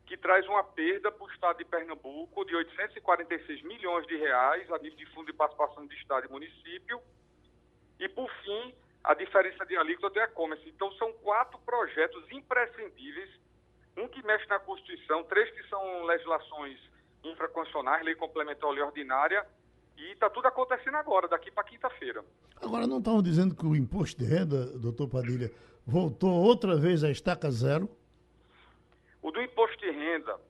H: que traz uma perda para o estado de Pernambuco de 846 milhões de reais a nível de fundo de participação de estado e município. E, por fim, a diferença de alíquota e e-commerce. Então, são quatro projetos imprescindíveis um que mexe na Constituição, três que são legislações infraconstitucionais, lei complementar, lei ordinária, e está tudo acontecendo agora, daqui para quinta-feira.
B: Agora, não estavam dizendo que o imposto de renda, doutor Padilha, voltou outra vez à estaca zero?
H: O do imposto de renda,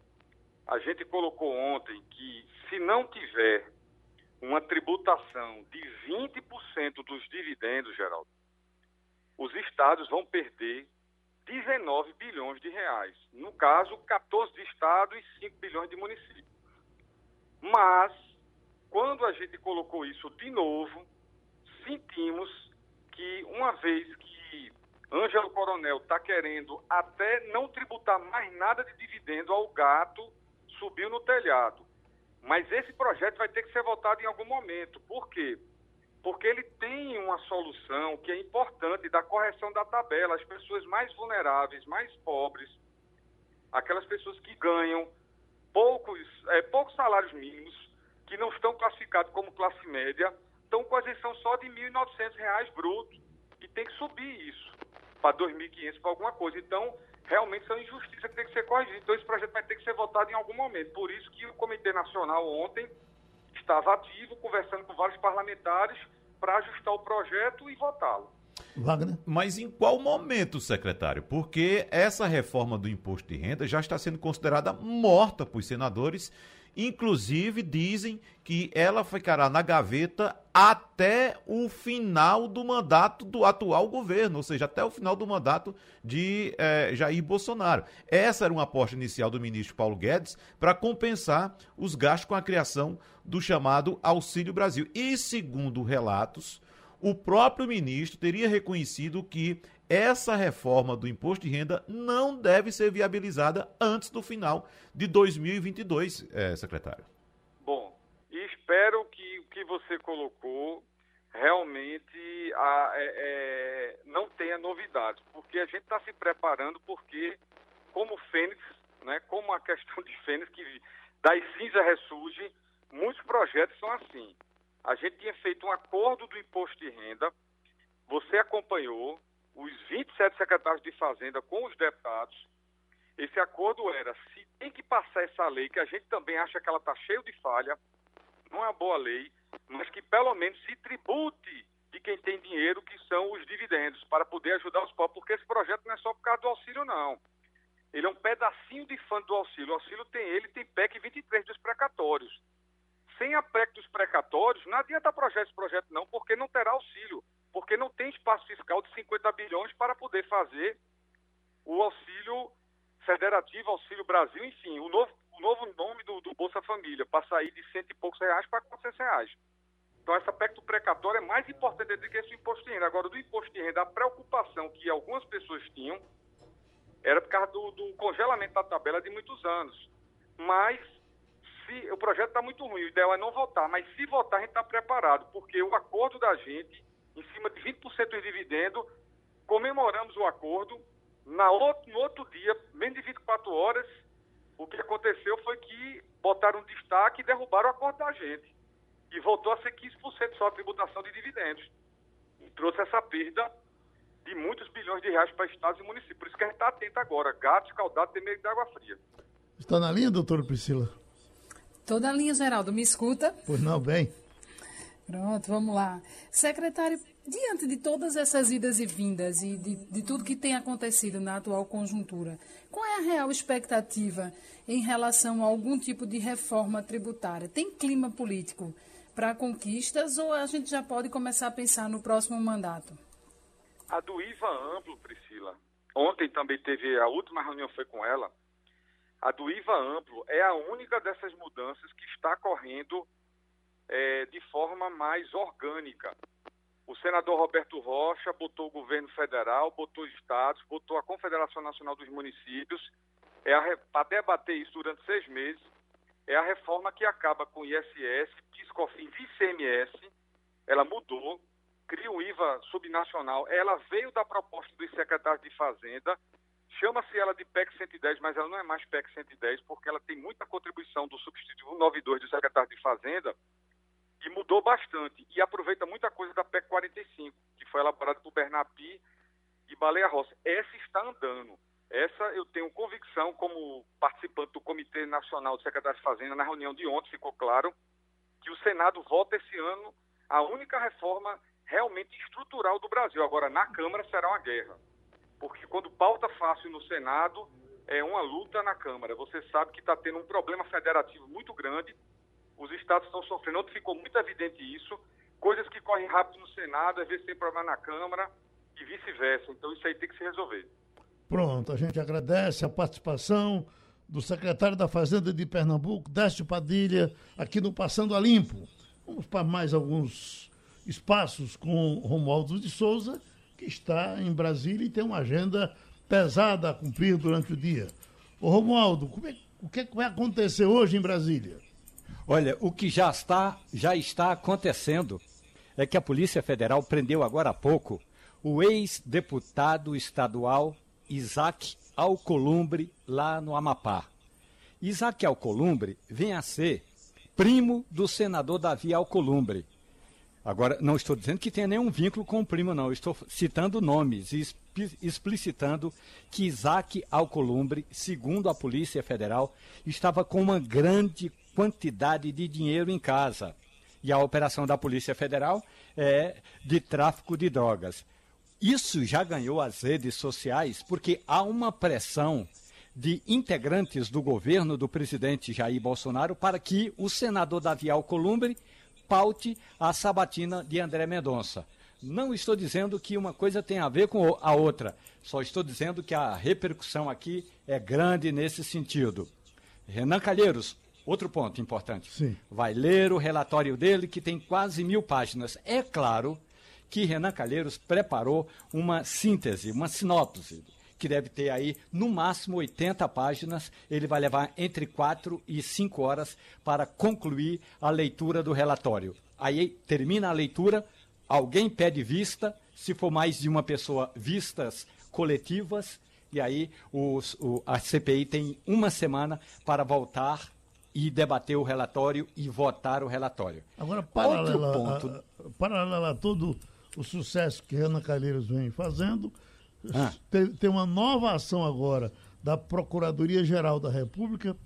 H: a gente colocou ontem que se não tiver uma tributação de 20% dos dividendos, Geraldo, os estados vão perder 19 bilhões de reais. No caso, 14 de Estado e 5 bilhões de município. Mas, quando a gente colocou isso de novo, sentimos que, uma vez que Ângelo Coronel está querendo até não tributar mais nada de dividendo ao gato, subiu no telhado. Mas esse projeto vai ter que ser votado em algum momento. Por quê? Ele tem uma solução que é importante da correção da tabela. As pessoas mais vulneráveis, mais pobres, aquelas pessoas que ganham poucos, é, poucos salários mínimos, que não estão classificados como classe média, estão com a isenção só de R$ 1.900 brutos. E tem que subir isso para R$ 2.500 para alguma coisa. Então, realmente são injustiças que tem que ser corrigidas. Então, esse projeto vai ter que ser votado em algum momento. Por isso que o Comitê Nacional ontem estava ativo, conversando com vários parlamentares para ajustar o projeto e votá-lo.
C: Wagner? Mas em qual momento, secretário? Porque essa reforma do imposto de renda já está sendo considerada morta por senadores Inclusive, dizem que ela ficará na gaveta até o final do mandato do atual governo, ou seja, até o final do mandato de eh, Jair Bolsonaro. Essa era uma aposta inicial do ministro Paulo Guedes para compensar os gastos com a criação do chamado Auxílio Brasil. E, segundo relatos, o próprio ministro teria reconhecido que essa reforma do imposto de renda não deve ser viabilizada antes do final de 2022, é, secretário.
H: Bom, espero que o que você colocou realmente a, é, é, não tenha novidades, porque a gente está se preparando, porque como Fênix, né, como a questão de Fênix, que das cinzas ressurge, muitos projetos são assim. A gente tinha feito um acordo do imposto de renda, você acompanhou, os 27 secretários de Fazenda com os deputados. Esse acordo era, se tem que passar essa lei, que a gente também acha que ela está cheia de falha, não é uma boa lei, mas que pelo menos se tribute de quem tem dinheiro, que são os dividendos, para poder ajudar os pobres, porque esse projeto não é só por causa do auxílio, não. Ele é um pedacinho de fã do auxílio. O auxílio tem ele, tem PEC 23 dos precatórios. Sem a PEC dos precatórios, não adianta projeto esse projeto não, porque não terá auxílio. Porque não tem espaço fiscal de 50 bilhões para poder fazer o auxílio federativo, auxílio Brasil, enfim, o novo, o novo nome do, do Bolsa Família, para sair de cento e poucos reais para 400 reais. Então, esse aspecto precatório é mais importante do que esse imposto de renda. Agora, do imposto de renda, a preocupação que algumas pessoas tinham era por causa do, do congelamento da tabela de muitos anos. Mas se o projeto está muito ruim, o ideal é não votar, mas se votar, a gente está preparado, porque o acordo da gente, em cima de 20% de dividendo, comemoramos o acordo. Na outro, no outro dia, menos de 24 horas, o que aconteceu foi que botaram um destaque e derrubaram o acordo da gente. E voltou a ser 15% só a tributação de dividendos. E trouxe essa perda de muitos bilhões de reais para estados e municípios. Por isso que a gente está atento agora. Gato escaldado tem medo de água fria.
B: Está na linha, doutora Priscila?
D: Toda a linha, Geraldo. Me escuta?
B: Pois não, bem.
D: Pronto, vamos lá. Secretário, diante de todas essas idas e vindas e de, de, tudo que tem acontecido na atual conjuntura, qual é a real expectativa em relação a algum tipo de reforma tributária? Tem clima político para conquistas ou a gente já pode começar a pensar no próximo mandato?
H: A do IVA amplo, Priscila. Ontem também teve, a última reunião foi com ela. A do IVA amplo é a única dessas mudanças que está correndo é, de forma mais orgânica. O senador Roberto Rocha botou o governo federal, botou os estados, botou a Confederação Nacional dos Municípios é debater isso durante seis meses. É a reforma que acaba com ISS, PiscoFins e ICMS. Ela mudou, cria o IVA subnacional. Ela veio da proposta dos secretários de Fazenda. Chama-se ela de PEC 110, mas ela não é mais PEC 110, porque ela tem muita contribuição do substitutivo 92 do secretário de Fazenda e mudou bastante. E aproveita muita coisa da PEC 45, que foi elaborada por Bernapi e Baleia Rossi. Essa está andando. Essa eu tenho convicção, como participante do Comitê Nacional do Secretário de Fazenda, na reunião de ontem ficou claro que o Senado vota esse ano a única reforma realmente estrutural do Brasil. Agora, na Câmara será uma guerra. Porque quando pauta fácil no Senado, é uma luta na Câmara. Você sabe que está tendo um problema federativo muito grande. Os estados estão sofrendo. Ontem ficou muito evidente isso. Coisas que correm rápido no Senado, às vezes tem problema na Câmara e vice-versa. Então, isso aí tem que se resolver.
B: Pronto, a gente agradece a participação do secretário da Fazenda de Pernambuco, Décio Padilha, aqui no Passando a Limpo. Vamos para mais alguns espaços com Romualdo de Souza, que está em Brasília e tem uma agenda pesada a cumprir durante o dia. Ô Romualdo, é, o que, é que vai acontecer hoje em Brasília?
E: Olha, o que já está, já está acontecendo é que a Polícia Federal prendeu agora há pouco o ex-deputado estadual Isaac Alcolumbre, lá no Amapá. Isaac Alcolumbre vem a ser primo do senador Davi Alcolumbre. Agora, não estou dizendo que tenha nenhum vínculo com o primo, não. Estou citando nomes e explicitando que Isaac Alcolumbre, segundo a Polícia Federal, estava com uma grande quantidade de dinheiro em casa. E a operação da Polícia Federal é de tráfico de drogas. Isso já ganhou as redes sociais porque há uma pressão de integrantes do governo do presidente Jair Bolsonaro para que o senador Davi Alcolumbre paute a sabatina de André Mendonça. Não estou dizendo que uma coisa tem a ver com a outra, só estou dizendo que a repercussão aqui é grande nesse sentido. Renan Calheiros, outro ponto importante.
B: Sim.
E: Vai ler o relatório dele, que tem quase mil páginas. É claro que Renan Calheiros preparou uma síntese, uma sinopse que deve ter aí no máximo 80 páginas. Ele vai levar entre 4 e 5 horas para concluir a leitura do relatório. Aí termina a leitura, alguém pede vista, se for mais de uma pessoa, vistas coletivas, e aí os, o, a CPI tem uma semana para voltar e debater o relatório e votar o relatório.
B: Agora, paralela, ponto... a, paralela a todo o sucesso que Ana Calheiros vem fazendo, ah. Tem, tem, uma nova ação agora da Procuradoria-Geral da República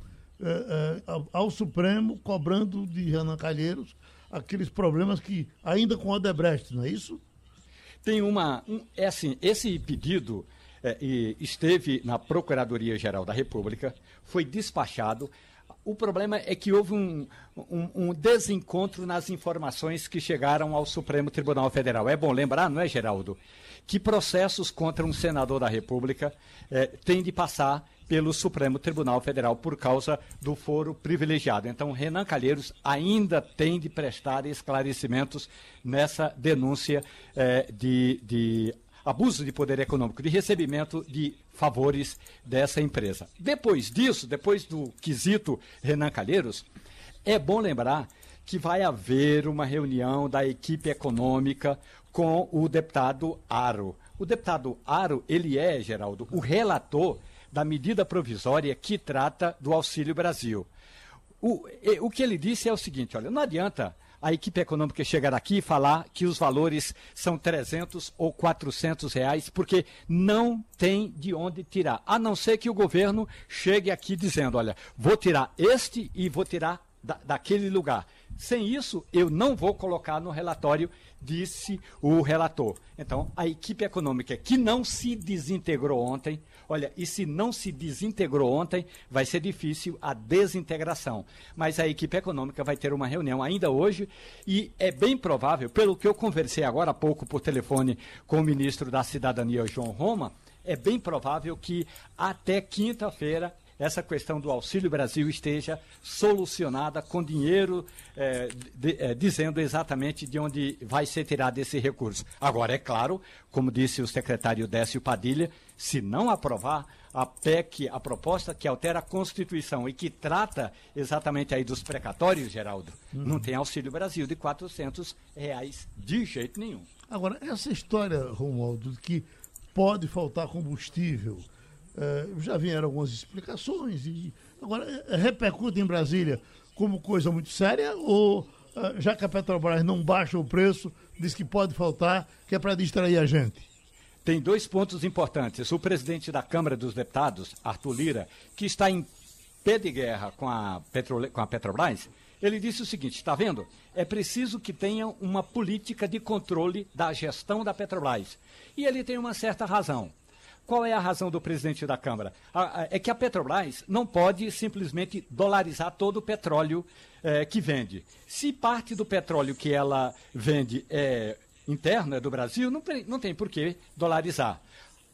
B: é, é, ao Supremo, cobrando de Renan Calheiros aqueles problemas que, ainda com o Odebrecht, não é isso?
E: Tem uma. Um, é assim, esse pedido é, esteve na Procuradoria-Geral da República, foi despachado. O problema é que houve um, um, um, desencontro nas informações que chegaram ao Supremo Tribunal Federal. É bom lembrar, não é, Geraldo, que processos contra um senador da República eh, têm de passar pelo Supremo Tribunal Federal por causa do foro privilegiado. Então, Renan Calheiros ainda tem de prestar esclarecimentos nessa denúncia eh, de, de abuso de poder econômico, de recebimento de favores dessa empresa. Depois disso, depois do quesito Renan Calheiros, é bom lembrar que vai haver uma reunião da equipe econômica com o deputado Aro. O deputado Aro, ele é, Geraldo, o relator da medida provisória que trata do Auxílio Brasil. O, o que ele disse é o seguinte, olha, não adianta a equipe econômica chegar aqui e falar que os valores são 300 ou 400 reais, porque não tem de onde tirar. A não ser que o governo chegue aqui dizendo: olha, vou tirar este e vou tirar da, daquele lugar. Sem isso, eu não vou colocar no relatório, disse o relator. Então, a equipe econômica que não se desintegrou ontem, olha, e se não se desintegrou ontem, vai ser difícil a desintegração. Mas a equipe econômica vai ter uma reunião ainda hoje e é bem provável, pelo que eu conversei agora há pouco por telefone com o ministro da Cidadania, João Roma, é bem provável que até quinta-feira essa questão do Auxílio Brasil esteja solucionada com dinheiro, é, de, é, dizendo exatamente de onde vai ser tirado esse recurso. Agora, é claro, como disse o secretário Décio Padilha, se não aprovar a PEC, a proposta que altera a Constituição e que trata exatamente aí dos precatórios, Geraldo, uhum. não tem Auxílio Brasil de 400 reais de jeito nenhum.
B: Agora, essa história, Romualdo, de que pode faltar combustível é, já vieram algumas explicações e agora é, repercute em Brasília como coisa muito séria ou é, já que a Petrobras não baixa o preço, diz que pode faltar, que é para distrair a gente?
E: Tem dois pontos importantes. O presidente da Câmara dos Deputados, Arthur Lira, que está em pé de guerra com a, Petro, com a Petrobras, ele disse o seguinte: está vendo? É preciso que tenha uma política de controle da gestão da Petrobras. E ele tem uma certa razão. Qual é a razão do presidente da Câmara? é que a Petrobras não pode simplesmente dolarizar todo o petróleo é, que vende. Se parte do petróleo que ela vende é interno, é do Brasil, não tem, não tem por que dolarizar.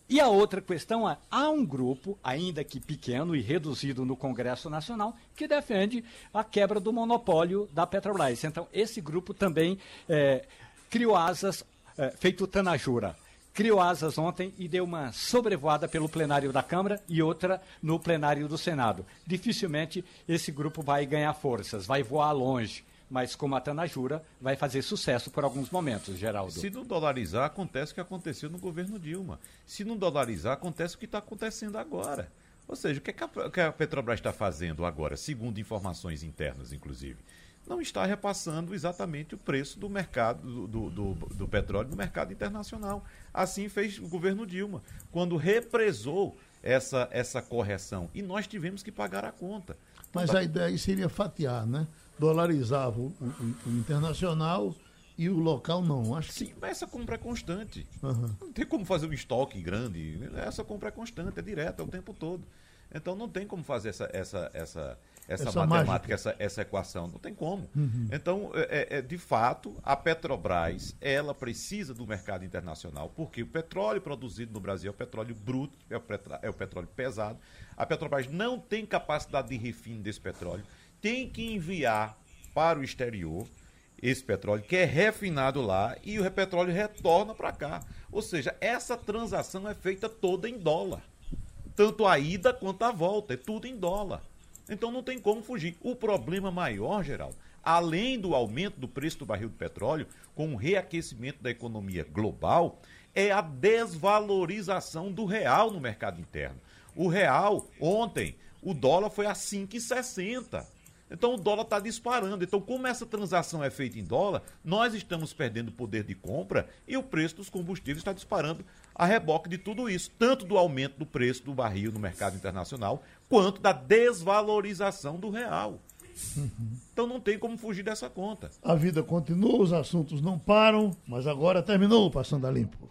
E: E a outra questão é: há um grupo, ainda que pequeno e reduzido no Congresso Nacional, que defende a quebra do monopólio da Petrobras. Então, esse grupo também é, criou asas, é, feito Tanajura criou asas ontem e deu uma sobrevoada pelo plenário da Câmara e outra no plenário do Senado. Dificilmente esse grupo vai ganhar forças, vai voar longe. Mas como a Tanajura, vai fazer sucesso por alguns momentos, Geraldo.
C: Se não dolarizar, acontece o que aconteceu no governo Dilma. Se não dolarizar, acontece o que está acontecendo agora. Ou seja, o que, é que a Petrobras está fazendo agora, segundo informações internas, inclusive? Não está repassando exatamente o preço do mercado do, do, do, petróleo no mercado internacional. Assim fez o governo Dilma, quando represou essa, essa correção. E nós tivemos que pagar a conta.
B: Mas a ideia seria fatiar, né? Dolarizava o, o, o internacional e o local não. Acho
C: Sim, mas essa compra é constante. Uhum. Não tem como fazer um estoque grande. Essa compra é constante, é direta, é o tempo todo. Então não tem como fazer essa, essa, essa, essa, essa matemática, essa, essa equação. Não tem como. Uhum. Então, é, é, é, de fato, a Petrobras, ela precisa do mercado internacional, porque o petróleo produzido no Brasil é o petróleo bruto, é o, petróleo, é o petróleo pesado. A Petrobras não tem capacidade de refino desse petróleo, tem que enviar para o exterior esse petróleo, que é refinado lá, e o petróleo retorna para cá. Ou seja, essa transação é feita toda em dólar. Tanto a ida quanto a volta, é tudo em dólar. Então não tem como fugir. O problema maior, Geraldo, além do aumento do preço do barril de petróleo, com o reaquecimento da economia global, é a desvalorização do real no mercado interno. O real, ontem, o dólar foi a 5,60. Então o dólar está disparando. Então, como essa transação é feita em dólar, nós estamos perdendo poder de compra e o preço dos combustíveis está disparando a reboque de tudo isso, tanto do aumento do preço do barril no mercado internacional, quanto da desvalorização do real. Então não tem como fugir dessa conta.
B: A vida continua, os assuntos não param, mas agora terminou o Passando a Limpo.